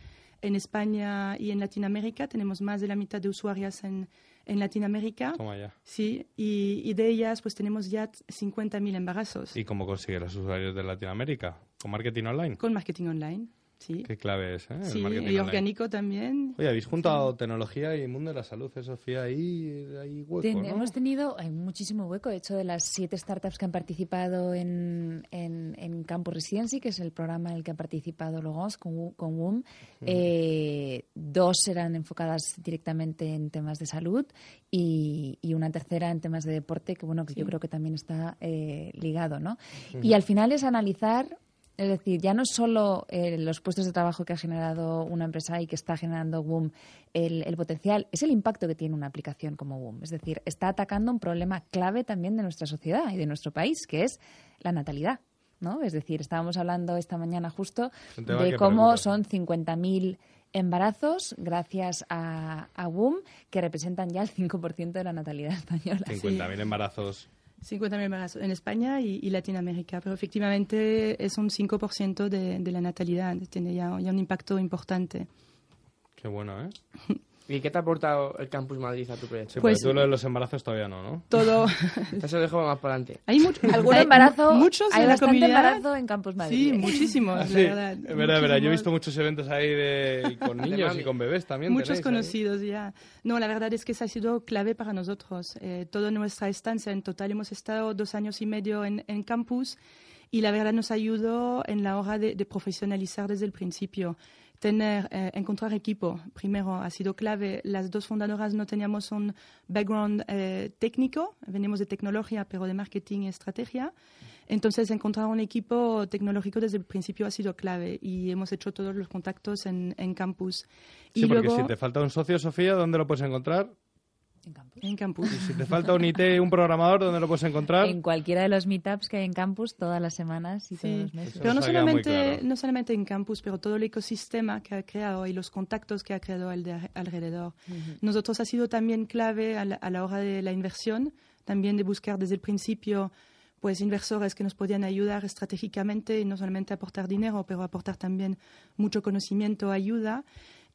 en España y en Latinoamérica. Tenemos más de la mitad de usuarias en, en Latinoamérica. Toma ya. Sí, y, y de ellas pues tenemos ya 50.000 embarazos ¿Y cómo consigue los usuarios de Latinoamérica? ¿Con marketing online? con marketing online. Sí, Qué clave es, ¿eh? El sí marketing y online. orgánico también. Oye, habéis juntado tecnología y mundo de la salud, ¿eh, Sofía? Ahí hay hueco, Ten- ¿no? Hemos tenido hay muchísimo hueco. De hecho, de las siete startups que han participado en, en, en Campus Residency, que es el programa en el que ha participado Logos con, con WOM, eh, dos eran enfocadas directamente en temas de salud y, y una tercera en temas de deporte, que bueno, que yo Sí. creo que también está eh, ligado, ¿no? Ujú. Y al final es analizar es decir, ya no solo eh, los puestos de trabajo que ha generado una empresa y que está generando WOM, el, el potencial, es el impacto que tiene una aplicación como WOM. Es decir, está atacando un problema clave también de nuestra sociedad y de nuestro país, que es la natalidad. ¿no? Es decir, estábamos hablando esta mañana justo de cómo son 50.000 embarazos gracias a, a WOM, que representan ya el 5% de la natalidad española. 50.000 embarazos. 50.000 embarazos en España y, y Latinoamérica, pero efectivamente es un 5% de, de la natalidad, tiene ya, ya un impacto importante. Qué bueno, ¿eh? ¿Y qué te ha aportado el Campus Madrid a tu proyecto? Sí, Pues- tú lo de los embarazos todavía no, ¿no? Todo. Eso lo dejo más para adelante. Hay mucho, ¿Algún embarazo? Muchos hay en la bastante comunidad. embarazo en Campus Madrid. Sí, ¿eh? muchísimos, Ah, la sí. verdad. Es verdad, es verdad. Yo he Muchísimos. visto muchos eventos ahí de, con niños y con bebés también. Muchos tenéis ahí. conocidos ya. No, la verdad es que eso ha sido clave para nosotros. Eh, toda nuestra estancia, en total hemos estado dos años y medio en, en campus y la verdad nos ayudó en la hora de, de profesionalizar desde el principio. Tener, eh, encontrar equipo, primero, ha sido clave. Las dos fundadoras no teníamos un background eh, técnico, venimos de tecnología, pero de marketing y estrategia. Entonces, encontrar un equipo tecnológico desde el principio ha sido clave y hemos hecho todos los contactos en, en campus. Sí, y porque luego, si te falta un socio, Sofía, ¿dónde lo puedes encontrar? En campus. Y si te falta un IT, un programador, ¿dónde lo puedes encontrar? En cualquiera de los meetups que hay en campus todas las semanas y todos los meses. Pero no solamente, claro. no solamente en campus, pero todo el ecosistema que ha creado y los contactos que ha creado al de- alrededor. Nosotros ha sido también clave a la, a la hora de la inversión, también de buscar desde el principio pues inversores que nos podían ayudar estratégicamente y no solamente aportar dinero, pero aportar también mucho conocimiento, ayuda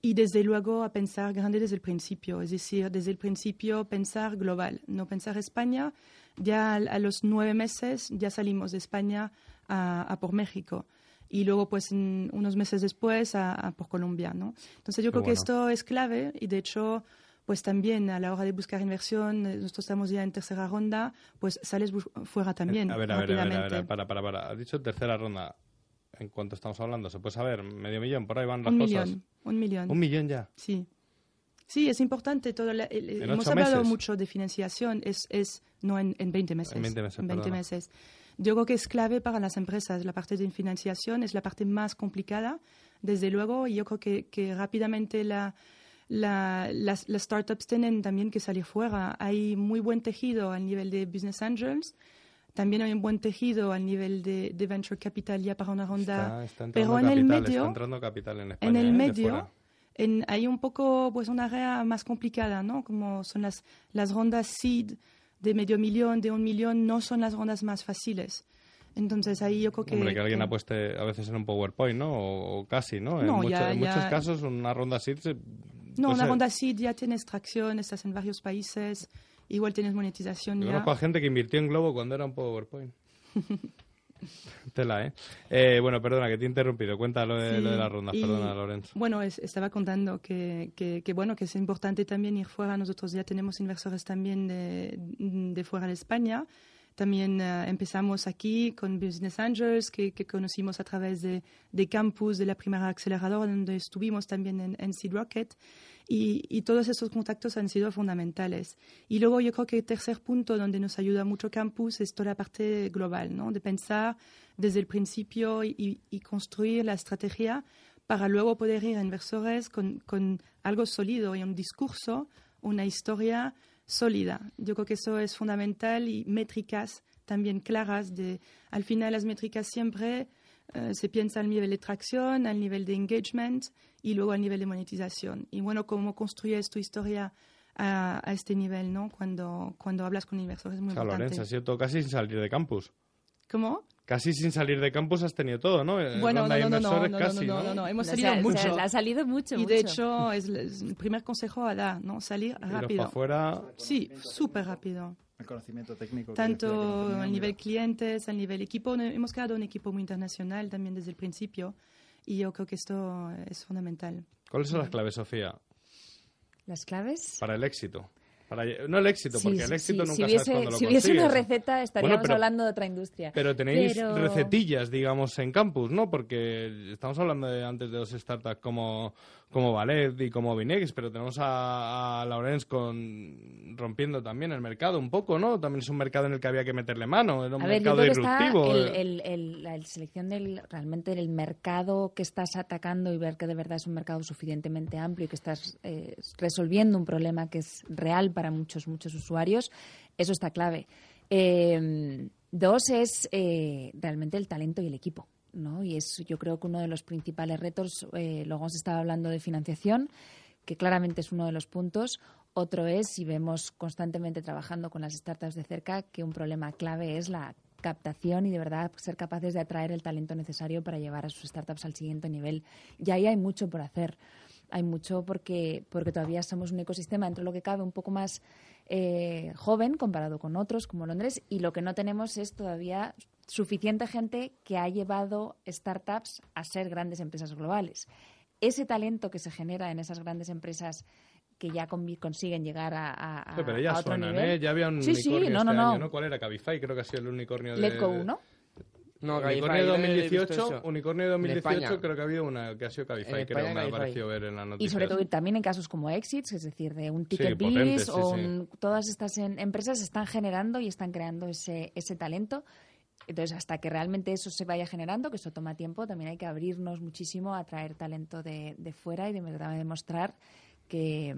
y desde luego a pensar grande desde el principio, es decir, desde el principio pensar global, no pensar España. Ya a, los nueve meses ya salimos de España a, a por México y luego pues unos meses después a, a por Colombia, ¿no? Entonces yo Qué creo que bueno. esto es clave y de hecho pues también a la hora de buscar inversión, eh, nosotros estamos ya en tercera ronda, pues sales fuera también A ver, a ver, a ver, a ver, para, para, para. Has dicho tercera ronda. ¿En cuánto estamos hablando? ¿Se puede saber? ¿Medio millón? Por ahí van las Un cosas. millón, un millón. Un millón ya. Sí. Sí, es importante. Todo la- el- el- ¿En hemos hablado meses? mucho de financiación, es, es no en, en 20 meses. En 20 meses, en 20 perdona. meses. Yo creo que es clave para las empresas. La parte de financiación es la parte más complicada, desde luego, y yo creo que, que rápidamente la, la- las, las startups tienen también que salir fuera. Hay muy buen tejido al nivel de business angels. También hay un buen tejido al nivel de, de venture capital ya para una ronda. Está, está entrando pero en el medio, está entrando capital en España. en ¿eh? el de medio en- hay un poco pues una área más complicada, ¿no? Como son las, las rondas seed de medio millón, de un millón, no son las rondas más fáciles. Entonces ahí yo creo que... Hombre, que alguien que- apueste a veces en un PowerPoint, ¿no? O, o casi, ¿no? En, No, mucho- ya- en ya- muchos casos, una ronda así se- No, una ronda seed ya tienes tracción, estás en varios países, igual tienes monetización Yo ya. conozco a gente que invirtió en Globo cuando era un PowerPoint. Tela, ¿eh? ¿eh? Bueno, perdona, que te he interrumpido. Cuenta lo de, Sí, lo de las rondas, y- perdona, Lorenzo. Bueno, es- estaba contando que, que, que, bueno, que es importante también ir fuera. Nosotros ya tenemos inversores también de, de fuera de España. También eh, empezamos aquí con Business Angels, que, que conocimos a través de, de campus, de la primera aceleradora, donde estuvimos también en, en Seed Rocket. Y, y todos esos contactos han sido fundamentales. Y luego yo creo que el tercer punto donde nos ayuda mucho campus es toda la parte global, ¿no? de pensar desde el principio y, y construir la estrategia para luego poder ir a inversores con, con algo sólido y un discurso, una historia sólida. Yo creo que eso es fundamental y métricas también claras. De, al final las métricas siempre eh, se piensa al nivel de tracción, al nivel de engagement y luego al nivel de monetización. Y bueno, cómo construyes tu historia a, a este nivel, ¿no? Cuando, cuando hablas con inversores es muy O sea, importante. Sido todo casi sin salir de campus. ¿Cómo? Casi sin salir de campus has tenido todo, ¿no? Eh, Bueno, no, no, no, no, casi, no, no, no, no, hemos O salido sea, mucho. o sea, ha salido mucho, Y de hecho, es el, primer consejo a dar, ¿no? Salir rápido. pa' afuera. Sí, súper rápido. El conocimiento técnico. Tanto a nivel clientes, a nivel equipo. Hemos creado un equipo muy internacional también desde el principio y yo creo que esto es fundamental. ¿Cuáles son las claves, Sofía, ¿Las claves? para el éxito? Para, no el éxito, Sí, porque el éxito sí. nunca si sabes hubiese, cuándo lo si hubiese una receta estaríamos Bueno, pero- hablando de otra industria. Pero tenéis Pero- recetillas, digamos, en campus, ¿no? Porque estamos hablando de, antes de dos startups como, como Valet y como Vinex, pero tenemos a, a Laurence con, rompiendo también el mercado un poco, ¿no? También es un mercado en el que había que meterle mano, era un A ver, yo mercado creo que está disruptivo. el, eh. el- el- la selección del realmente el mercado que estás atacando y ver que de verdad es un mercado suficientemente amplio y que estás eh, resolviendo un problema que es real para muchos muchos usuarios, eso está clave. Eh, dos es eh, realmente el talento y el equipo. ¿No? Y es yo creo que uno de los principales retos, eh, luego hemos estado hablando de financiación, que claramente es uno de los puntos. Otro es, si vemos constantemente trabajando con las startups de cerca, que un problema clave es la captación y de verdad ser capaces de atraer el talento necesario para llevar a sus startups al siguiente nivel. Y ahí hay mucho por hacer. Hay mucho porque, porque todavía somos un ecosistema dentro de lo que cabe un poco más eh, joven comparado con otros como Londres y lo que no tenemos es todavía suficiente gente que ha llevado startups a ser grandes empresas globales. Ese talento que se genera en esas grandes empresas que ya consiguen llegar a, Sí, pero ya a otro suenan, nivel. ¿eh? Ya había un Sí, sí, unicornio no, no, este no. año, ¿no? ¿Cuál era? Cabify, creo que ha sido el unicornio de... Let's Go, ¿no? No, Unicornio Cabify, yo he visto 2018, eso. Unicornio En 2018 España. creo que ha habido una que ha sido Cabify, creo, España, me ha parecido ver en las Y noticias. sobre todo también en casos como Exits, es decir, de un Ticket sí, o sí. un- todas estas en- empresas están generando y están creando ese, ese talento. Entonces, hasta que realmente eso se vaya generando, que eso toma tiempo, también hay que abrirnos muchísimo a traer talento de, de fuera y de verdad demostrar que,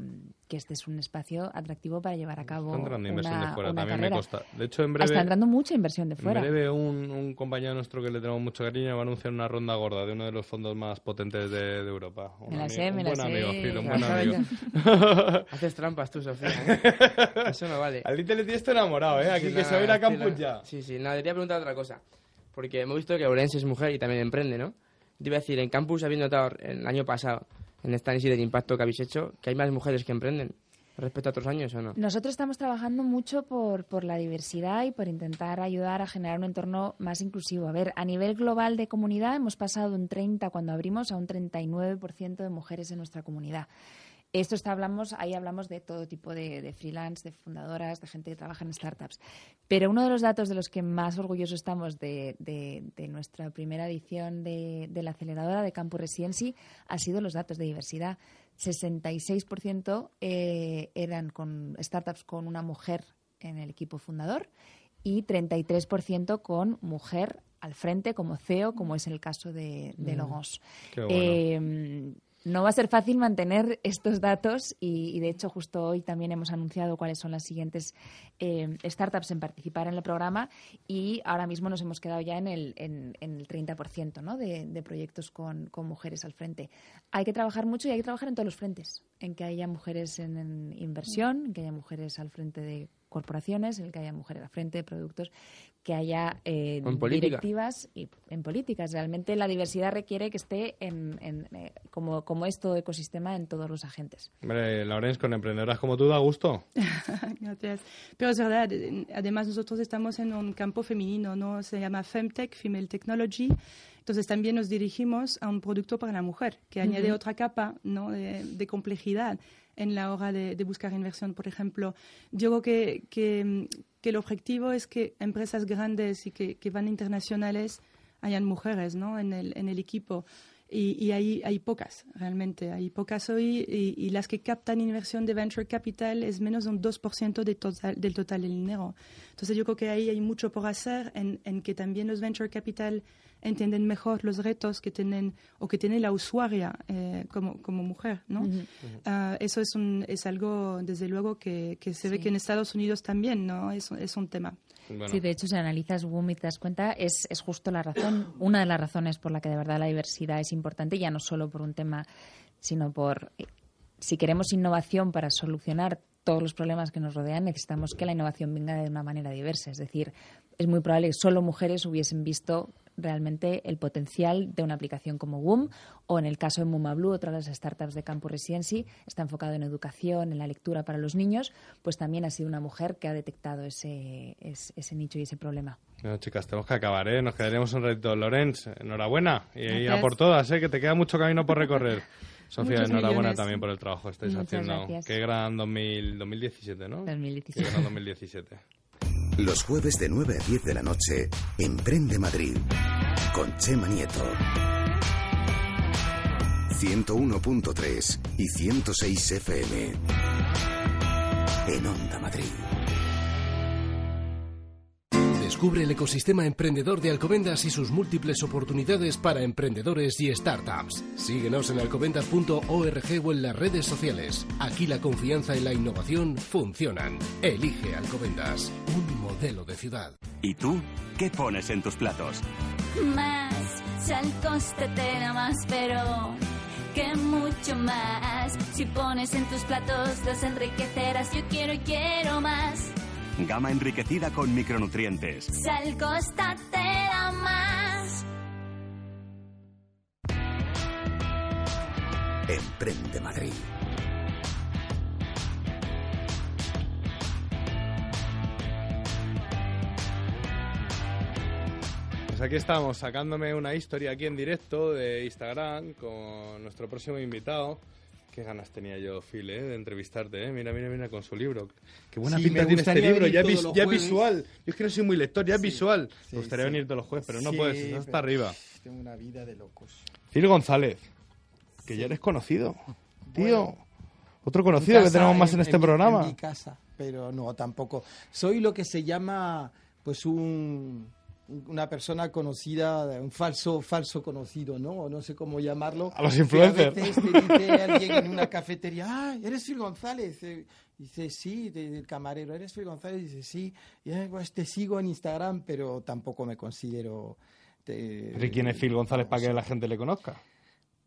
que este es un espacio atractivo para llevar a cabo Está entrando inversión una, de fuera, una también me carrera. consta. De hecho, en breve, Está entrando mucha inversión de fuera. en breve un, un compañero nuestro que le tenemos mucho cariño va a anunciar una ronda gorda de uno de los fondos más potentes de, de Europa. Un Me la sé, me la buen sé. amigo, Gil, un buen amigo. Haces trampas tú, Sofía. ¿eh? Eso no vale. Al Little le tienes enamorado, ¿eh? Aquí Sí, que nada, se va a ir a sí, campus nada. ya. Sí, sí, nada, te voy a preguntar otra cosa. Porque hemos visto que Orense es mujer y también emprende, ¿no? Te iba a decir, en campus habéis notado el año pasado, en esta análisis del impacto que habéis hecho, que hay más mujeres que emprenden respecto a otros años, ¿o no? Nosotros estamos trabajando mucho por, por la diversidad y por intentar ayudar a generar un entorno más inclusivo. A ver, a nivel global de comunidad hemos pasado de un 30 cuando abrimos a un 39% de mujeres en nuestra comunidad. Esto está, hablamos, ahí hablamos de todo tipo de, de freelance, de fundadoras, de gente que trabaja en startups. Pero uno de los datos de los que más orgullosos estamos de, de- de nuestra primera edición de, la aceleradora de Campus Residency ha sido los datos de diversidad. 66% eh, eran con startups con una mujer en el equipo fundador y 33% con mujer al frente como CEO, como es el caso de, de Mm. Logos. Qué bueno. Eh, no va a ser fácil mantener estos datos y, de hecho justo hoy también hemos anunciado cuáles son las siguientes eh, startups en participar en el programa y ahora mismo nos hemos quedado ya en el, en, en el 30% ¿no? de, proyectos con, mujeres al frente. Hay que trabajar mucho y hay que trabajar en todos los frentes, en que haya mujeres en, en inversión, en que haya mujeres al frente de corporaciones, en que haya mujeres al frente de productos, que haya eh, en directivas y en políticas. Realmente la diversidad requiere que esté en, en, eh, como, como es todo ecosistema en todos los agentes. Hombre, Laurence, con emprendedoras como tú da gusto. Gracias. Pero es verdad, además nosotros estamos en un campo femenino, ¿no? Se llama Femtech, Female Technology. Entonces también nos dirigimos a un producto para la mujer, que añade otra capa ¿no? de, de complejidad en la hora de, de buscar inversión. Por ejemplo, yo creo que, que, que el objetivo es que empresas grandes y que, que van internacionales hayan mujeres ¿no? en, el, en el equipo. Y, y hay, hay pocas, realmente. Hay pocas hoy y, y las que captan inversión de venture capital es menos de un 2% de total, del total del dinero. Entonces yo creo que ahí hay mucho por hacer en, en que también los venture capital entienden mejor los retos que tienen o que tiene la usuaria eh, como, como mujer, ¿no? Ujú. Ah, eso es, un, es algo, desde luego, que, que se ve Sí. que en Estados Unidos también, ¿no? Es, es un tema. Sí, de hecho, si analizas Boom y te das cuenta, es, es justo la razón, una de las razones por la que de verdad la diversidad es importante, ya no solo por un tema, sino por si queremos innovación para solucionar todos los problemas que nos rodean, necesitamos que la innovación venga de una manera diversa. Es decir, es muy probable que solo mujeres hubiesen visto realmente el potencial de una aplicación como Boom o en el caso de Mumablu, otra de las startups de Campus Residency, está enfocado en educación, en la lectura para los niños, pues también ha sido una mujer que ha detectado ese, ese, ese nicho y ese problema. Bueno, chicas, tenemos que acabar, ¿eh? Nos quedaremos un ratito. Lorenz, enhorabuena. Y, y a por todas, ¿eh? Que te queda mucho camino por recorrer. Sofía, Muchos enhorabuena millones. también por el trabajo que estáis Muchas haciendo. gracias. Qué gran 2000, 2017, ¿no? 2017. Qué gran 2017. Los jueves de 9 a 10 de la noche, Emprende Madrid, con Chema Nieto. 101.3 y 106 FM. En Onda Madrid. Descubre el ecosistema emprendedor de Alcobendas y sus múltiples oportunidades para emprendedores y startups. Síguenos en alcobendas.org o en las redes sociales. Aquí la confianza y la innovación funcionan. Elige Alcobendas, un modelo de ciudad. ¿Y tú? ¿Qué pones en tus platos? Más, sal coste te da más, pero que mucho más. Si pones en tus platos los enriquecerás, yo quiero y quiero más. Gama enriquecida con micronutrientes. Sal costa te da más. Emprende Madrid. Pues aquí estamos sacándome una historia aquí en directo de Instagram con nuestro próximo invitado. Qué ganas tenía yo, Phil, ¿eh? de entrevistarte. ¿eh? Mira, mira, mira, con su libro. Qué buena Sí, pinta tiene este libro. Ya, vis- ya visual. Yo es que no soy muy lector, ya es Sí, visual. sí, Me gustaría venir todos los jueves, pero no puedes, estás hasta arriba. Tengo una vida de locos. Phil González, que ya eres conocido. Tío, Bueno. otro conocido que tenemos más en, este programa. En mi casa, pero no, tampoco. Soy lo que se llama, pues, un una persona conocida, un falso falso conocido, ¿no? O no sé cómo llamarlo. A los Que influencers. A veces te dice alguien en una cafetería, ah, eres Phil González. Eh, Dice, sí, de- del camarero, eres Phil González. Dice, sí, y, eh, pues te sigo en Instagram, pero tampoco me considero... te- Pero ¿y quién es Phil González para que la gente le conozca?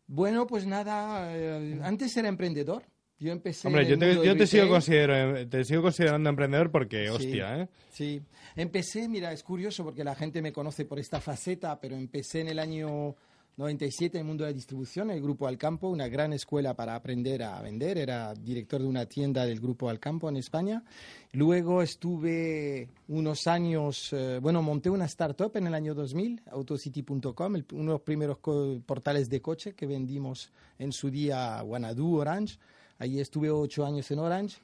Bueno, pues nada, eh, antes era emprendedor. Yo empecé. Hombre, en yo el te, mundo yo te sigo, considero, te sigo considerando emprendedor porque, Sí, hostia, ¿eh? Sí, empecé, mira, es curioso porque la gente me conoce por esta faceta, pero empecé en el año 97 en el mundo de la distribución, el Grupo Alcampo, una gran escuela para aprender a vender. Era director de una tienda del Grupo Alcampo en España. Luego estuve unos años, eh, bueno, monté una startup en el año 2000, autocity.com, uno de los primeros portales de coche que vendimos en su día a Wanadu, Orange. Ahí estuve ocho años en Orange.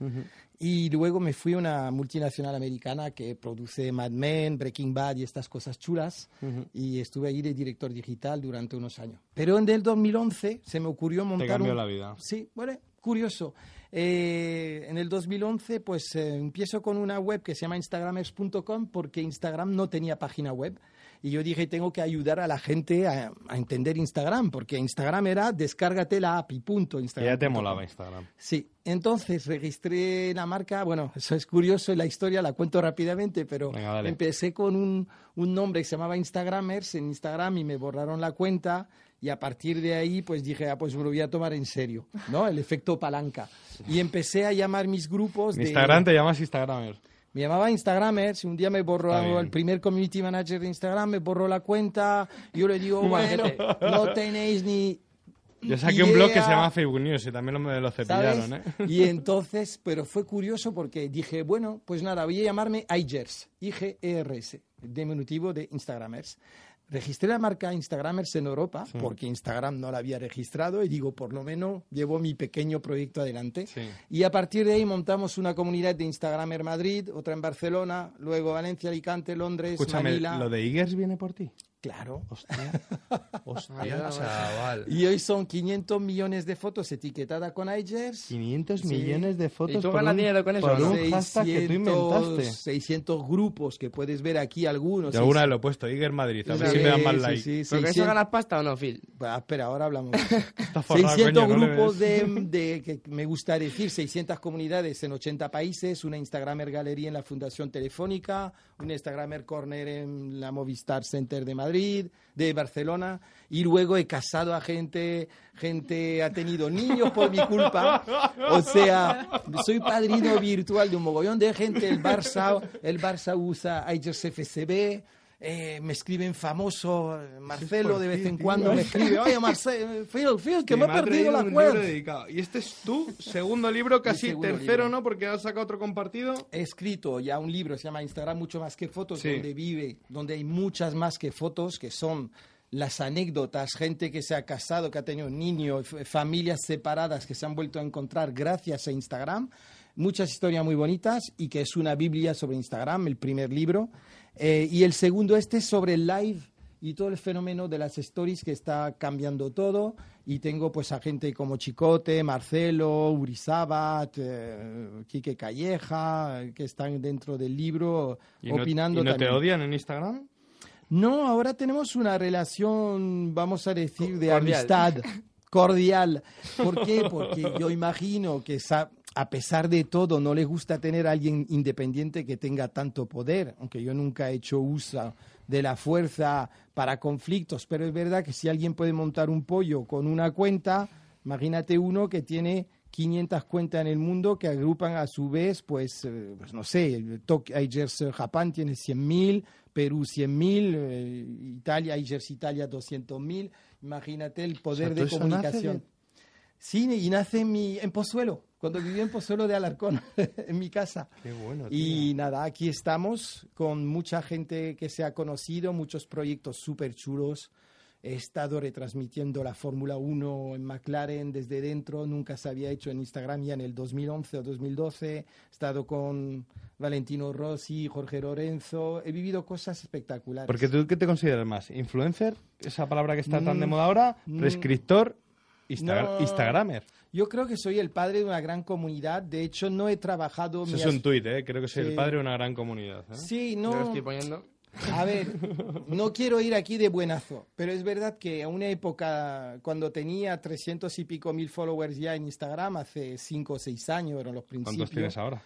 Y luego me fui a una multinacional americana que produce Mad Men, Breaking Bad y estas cosas chulas. Y estuve ahí de director digital durante unos años. Pero en el 2011 se me ocurrió montar cambió un- la vida. Sí, bueno, curioso. Eh, en el 2011 pues eh, empiezo con una web que se llama instagramers.com porque Instagram no tenía página web. Y yo dije, tengo que ayudar a la gente a, a entender Instagram, porque Instagram era descárgate la app y punto. Instagram ya te molaba Instagram. Sí, entonces registré la marca, bueno, eso es curioso, la historia la cuento rápidamente, pero Venga, empecé con un, un nombre que se llamaba Instagramers en Instagram y me borraron la cuenta y a partir de ahí pues dije, ah, pues me lo voy a tomar en serio, ¿no? El efecto palanca. Y empecé a llamar mis grupos de... Instagram te llamas Instagramer. Me llamaba Instagramers, un día me borró el primer community manager de Instagram, me borró la cuenta, yo le digo, bueno, no tenéis ni... Yo saqué un blog que se idea". llama Facebook News y también lo- me lo cepillaron, ¿sabes? ¿eh? Y entonces, pero fue curioso porque dije, bueno, pues nada, voy a llamarme iGers, I-G-E-R-S, diminutivo de Instagramers. Registré la marca Instagramers en Europa Sí. porque Instagram no la había registrado y digo, por lo menos llevo mi pequeño proyecto adelante. Sí. Y a partir de ahí montamos una comunidad de Instagramer Madrid, otra en Barcelona, luego Valencia, Alicante, Londres, Escúchame, Manila. ¿lo de Igers viene por ti? Claro. Hostia. Hostia, chaval. Y hoy son 500 millones de fotos etiquetadas con iGers. 500 Sí. millones de fotos ¿Y tú ganas dinero con eso, por no? un hashtag que tú inventaste. 600 grupos que puedes ver aquí algunos. Yo alguna vez lo he puesto, Iger Madrid, a ver Sí, si me dan más sí, like. sí, ¿Pero con eso 600 ganas pasta o no, Phil? Ah, espera, ahora hablamos. Está forrado, 600 coño, no le grupos ves. de, de- que me gusta decir, 600 comunidades en 80 países, una Instagramer Galería en la Fundación Telefónica, un Instagramer Corner en la Movistar Center de Madrid, de Barcelona, y luego he casado a gente, gente ha tenido niños por mi culpa, o sea, soy padrino virtual de un mogollón de gente, el Barça, el Barça usa iGers FCB, eh, me escriben famoso, eh, Marcelo de vez en cuando me escribe, oye Marcelo, Phil, Phil, que me he ha perdido la cuenta. Y este es tu segundo libro, casi segundo tercero, libro. ¿no? Porque has sacado otro compartido. He escrito ya un libro, se llama Instagram mucho más que fotos, Sí. donde vive, donde hay muchas más que fotos, que son las anécdotas, gente que se ha casado, que ha tenido niños, familias separadas que se han vuelto a encontrar gracias a Instagram. Muchas historias muy bonitas y que es una Biblia sobre Instagram, el primer libro. Eh, y el segundo este es sobre el live y todo el fenómeno de las stories que está cambiando todo y tengo pues a gente como Chicote, Marcelo, Urizabat, eh, Quique Calleja que están dentro del libro ¿Y no, opinando y no te también. odian en Instagram? No, ahora tenemos una relación, vamos a decir, de Cordial. amistad cordial. ¿Por qué? Porque yo imagino que a pesar de todo no les gusta tener a alguien independiente que tenga tanto poder, aunque yo nunca he hecho uso de la fuerza para conflictos, pero es verdad que si alguien puede montar un pollo con una cuenta, imagínate uno que tiene 500 cuentas en el mundo que agrupan a su vez, pues, eh, pues no sé, el Tok- Igers eh, Japón tiene 100.000, Perú 100.000, eh, Italia, Igers Italia 200.000, imagínate el poder O sea, de ¿todo eso nace comunicación. de- Sí, y nace en, mi, en Pozuelo, cuando viví en Pozuelo de Alarcón, en mi casa. Qué bueno. Y nada, aquí estamos con mucha gente que se ha conocido, muchos proyectos súper chulos. He estado retransmitiendo la Fórmula 1 en McLaren desde dentro, nunca se había hecho en Instagram ya en el 2011 o 2012. He estado con Valentino Rossi, Jorge Lorenzo, he vivido cosas espectaculares. Porque tú, ¿qué te consideras más? ¿Influencer? Esa palabra que está tan de Mm, moda ahora. mm. ¿Prescriptor? Insta- No. ¿Instagramer? Yo creo que soy el padre de una gran comunidad. De hecho, no he trabajado. Eso mi es un tuit, ¿eh? Creo que soy el padre de una gran comunidad. ¿eh? Sí, no. lo estoy poniendo. A ver, no quiero ir aquí de buenazo, pero es verdad que a una época, cuando tenía 300 y pico mil followers ya en Instagram, hace 5 o 6 años, eran los principios. ¿Cuántos tienes ahora?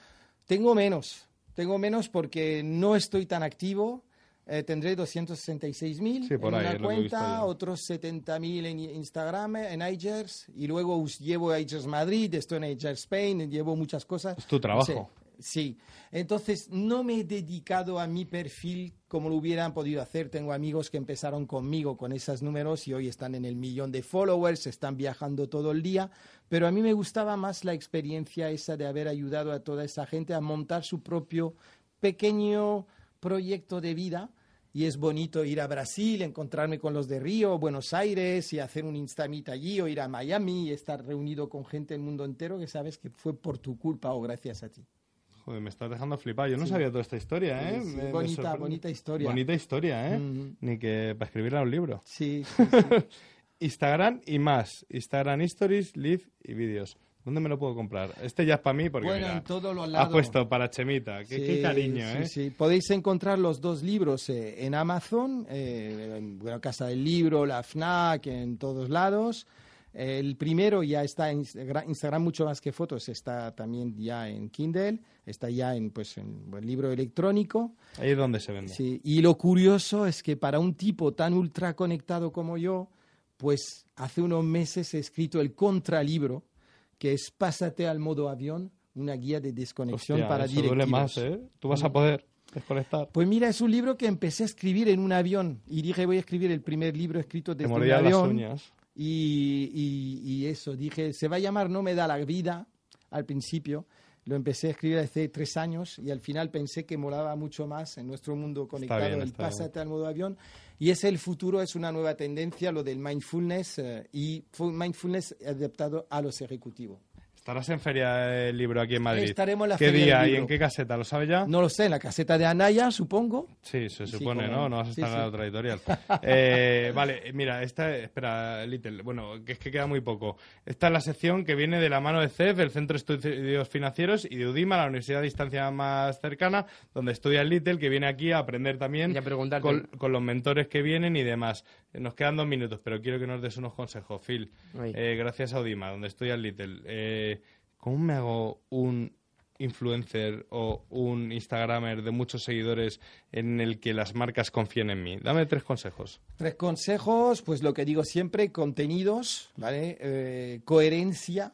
Tengo menos, tengo menos porque no estoy tan activo. Eh, tendré 266 mil Sí, en ahí, una cuenta, otros 70 mil en Instagram, en iGers, y luego llevo iGers Madrid, estoy en iGers Spain, llevo muchas cosas. Es tu trabajo. Sí. Entonces, no me he dedicado a mi perfil como lo hubieran podido hacer. Tengo amigos que empezaron conmigo con esos números y hoy están en el millón de followers, están viajando todo el día. Pero a mí me gustaba más la experiencia esa de haber ayudado a toda esa gente a montar su propio pequeño proyecto de vida. Y es bonito ir a Brasil, encontrarme con los de Río, Buenos Aires y hacer un Instamit allí o ir a Miami y estar reunido con gente del mundo entero que sabes que fue por tu culpa o gracias a ti. Joder, me estás dejando flipado. Yo no Sí. sabía toda esta historia, ¿eh? Sí, sí, Me- me bonita, bonita historia. Bonita historia, ¿eh? Mm. Ni que para escribirla un libro. Sí, Instagram y más. Instagram Stories, Live y vídeos. ¿Dónde me lo puedo comprar? Este ya es para mí porque Bueno, mira, en todos los lados. puesto para Chemita. Qué, cariño, sí, ¿eh? sí. Podéis encontrar los dos libros eh, en Amazon, eh, en bueno, Casa del Libro, la FNAC, en todos lados. El primero ya está en Instagra- Instagram mucho más que fotos, está también ya en Kindle, está ya en pues en el libro electrónico. Ahí es donde se vende. Sí, y lo curioso es que para un tipo tan ultra conectado como yo, pues hace unos meses he escrito el contralibro, que es Pásate al modo avión, una guía de desconexión Hostia, para eso duele directivos. más, ¿eh? Tú vas a poder desconectar. Pues mira, es un libro que empecé a escribir en un avión y dije voy a escribir el primer libro escrito desde un las avión. uñas. Y, y- y eso, dije, se va a llamar No me da la vida al principio. Lo empecé a escribir hace tres años y al final pensé que molaba mucho más en nuestro mundo conectado bien, el está bien. pásate al modo avión. Y es el futuro, es una nueva tendencia, lo del mindfulness eh, y fu- mindfulness adaptado a los ejecutivos. Estarás en Feria del Libro aquí en Madrid. Estaremos en la ¿Qué Feria del día y Libro. en qué caseta? ¿Lo sabes ya? No lo sé, en la caseta de Anaya, supongo. Sí, se Sí, supone, como- ¿no? No vas a sí, estar en la otra editorial. Eh, vale, mira, esta, espera, Little, bueno, que es que queda muy poco. Esta es la sección que viene de la mano de CEF, el Centro de Estudios Financieros, y de UDIMA, la universidad a distancia más cercana, donde estudia el Little, que viene aquí a aprender también Y a con, con los mentores que vienen y demás. Nos quedan dos minutos, pero quiero que nos des unos consejos, Phil. Eh, gracias a UDIMA, donde estudia el Little. Eh, ¿Cómo me hago un influencer o un Instagramer de muchos seguidores en el que las marcas confíen en mí? Dame tres consejos. Tres consejos, pues lo que digo siempre, contenidos, ¿vale? Eh, coherencia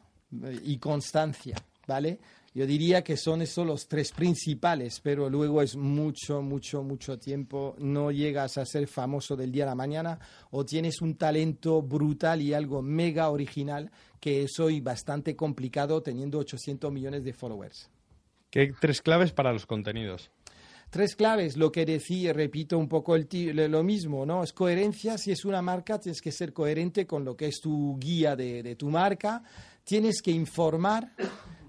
y constancia, ¿vale? Yo diría que son esos los tres principales, pero luego es mucho, mucho, mucho tiempo. No llegas a ser famoso del día a la mañana o tienes un talento brutal y algo mega original que es hoy bastante complicado teniendo 800 millones de followers. ¿Qué tres claves para los contenidos? Tres claves, lo que decía, repito un poco el lo mismo, ¿no? Es coherencia, si es una marca, tienes que ser coherente con lo que es tu guía de, de tu marca, tienes que informar,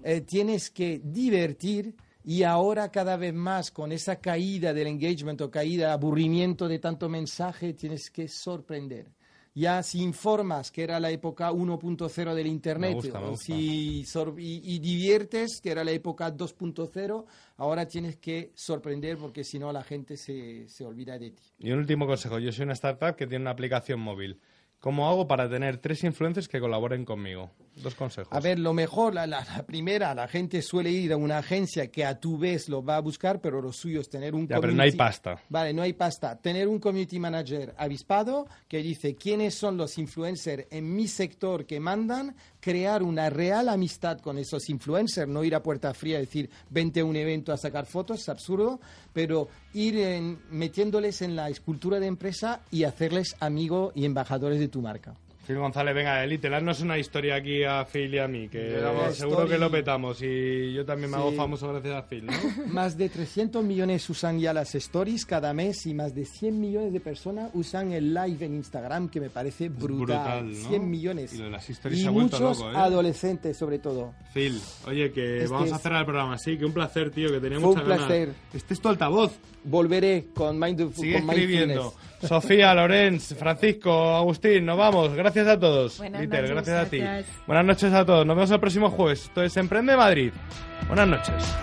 eh, tienes que divertir y ahora cada vez más con esa caída del engagement o caída, aburrimiento de tanto mensaje, tienes que sorprender. Ya si informas, que era la época 1.0 del Internet, Me gusta, me gusta. si y, y diviertes, que era la época 2.0, ahora tienes que sorprender porque si no la gente se, se olvida de ti. Y un último consejo. Yo soy una startup que tiene una aplicación móvil. ¿Cómo hago para tener tres influencers que colaboren conmigo? Dos consejos. A ver, lo mejor, la, la- la primera, la gente suele ir a una agencia que a tu vez lo va a buscar, pero lo suyo es tener un Ya, pero no hay community- pasta. Vale, no hay pasta. Tener un community manager avispado que dice quiénes son los influencers en mi sector que mandan, crear una real amistad con esos influencers, no ir a puerta fría y decir vente a un evento a sacar fotos, es absurdo, pero ir en- metiéndoles en la escultura de empresa y hacerles amigos y embajadores de tu marca. Phil González, venga, Elite, haznos una historia aquí a Phil y a mí, que seguro Story. que lo petamos y yo también me hago Sí. famoso gracias a Phil, ¿no? Más de 300 millones usan ya las stories cada mes y más de 100 millones de personas usan el live en Instagram, que me parece brutal. brutal, ¿no? 100 millones. Y lo de las stories Y se ha muchos loco, ¿eh? adolescentes, sobre todo. Phil, oye, que Este vamos a es- cerrar el programa, sí, que un placer, tío, que tenía Fue un muchas ganas. placer. Este es tu altavoz. Volveré con Mindful Sigue con escribiendo. Mindfulness. Sofía, Lorenz, Francisco, Agustín, nos vamos. Gracias a todos. Buenas Dieter, noches. gracias a ti. Gracias. Buenas noches a todos. Nos vemos el próximo jueves. Esto es Emprende Madrid. Buenas noches.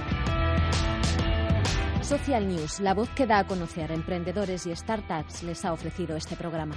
Social News, la voz que da a conocer a emprendedores y startups, les ha ofrecido este programa.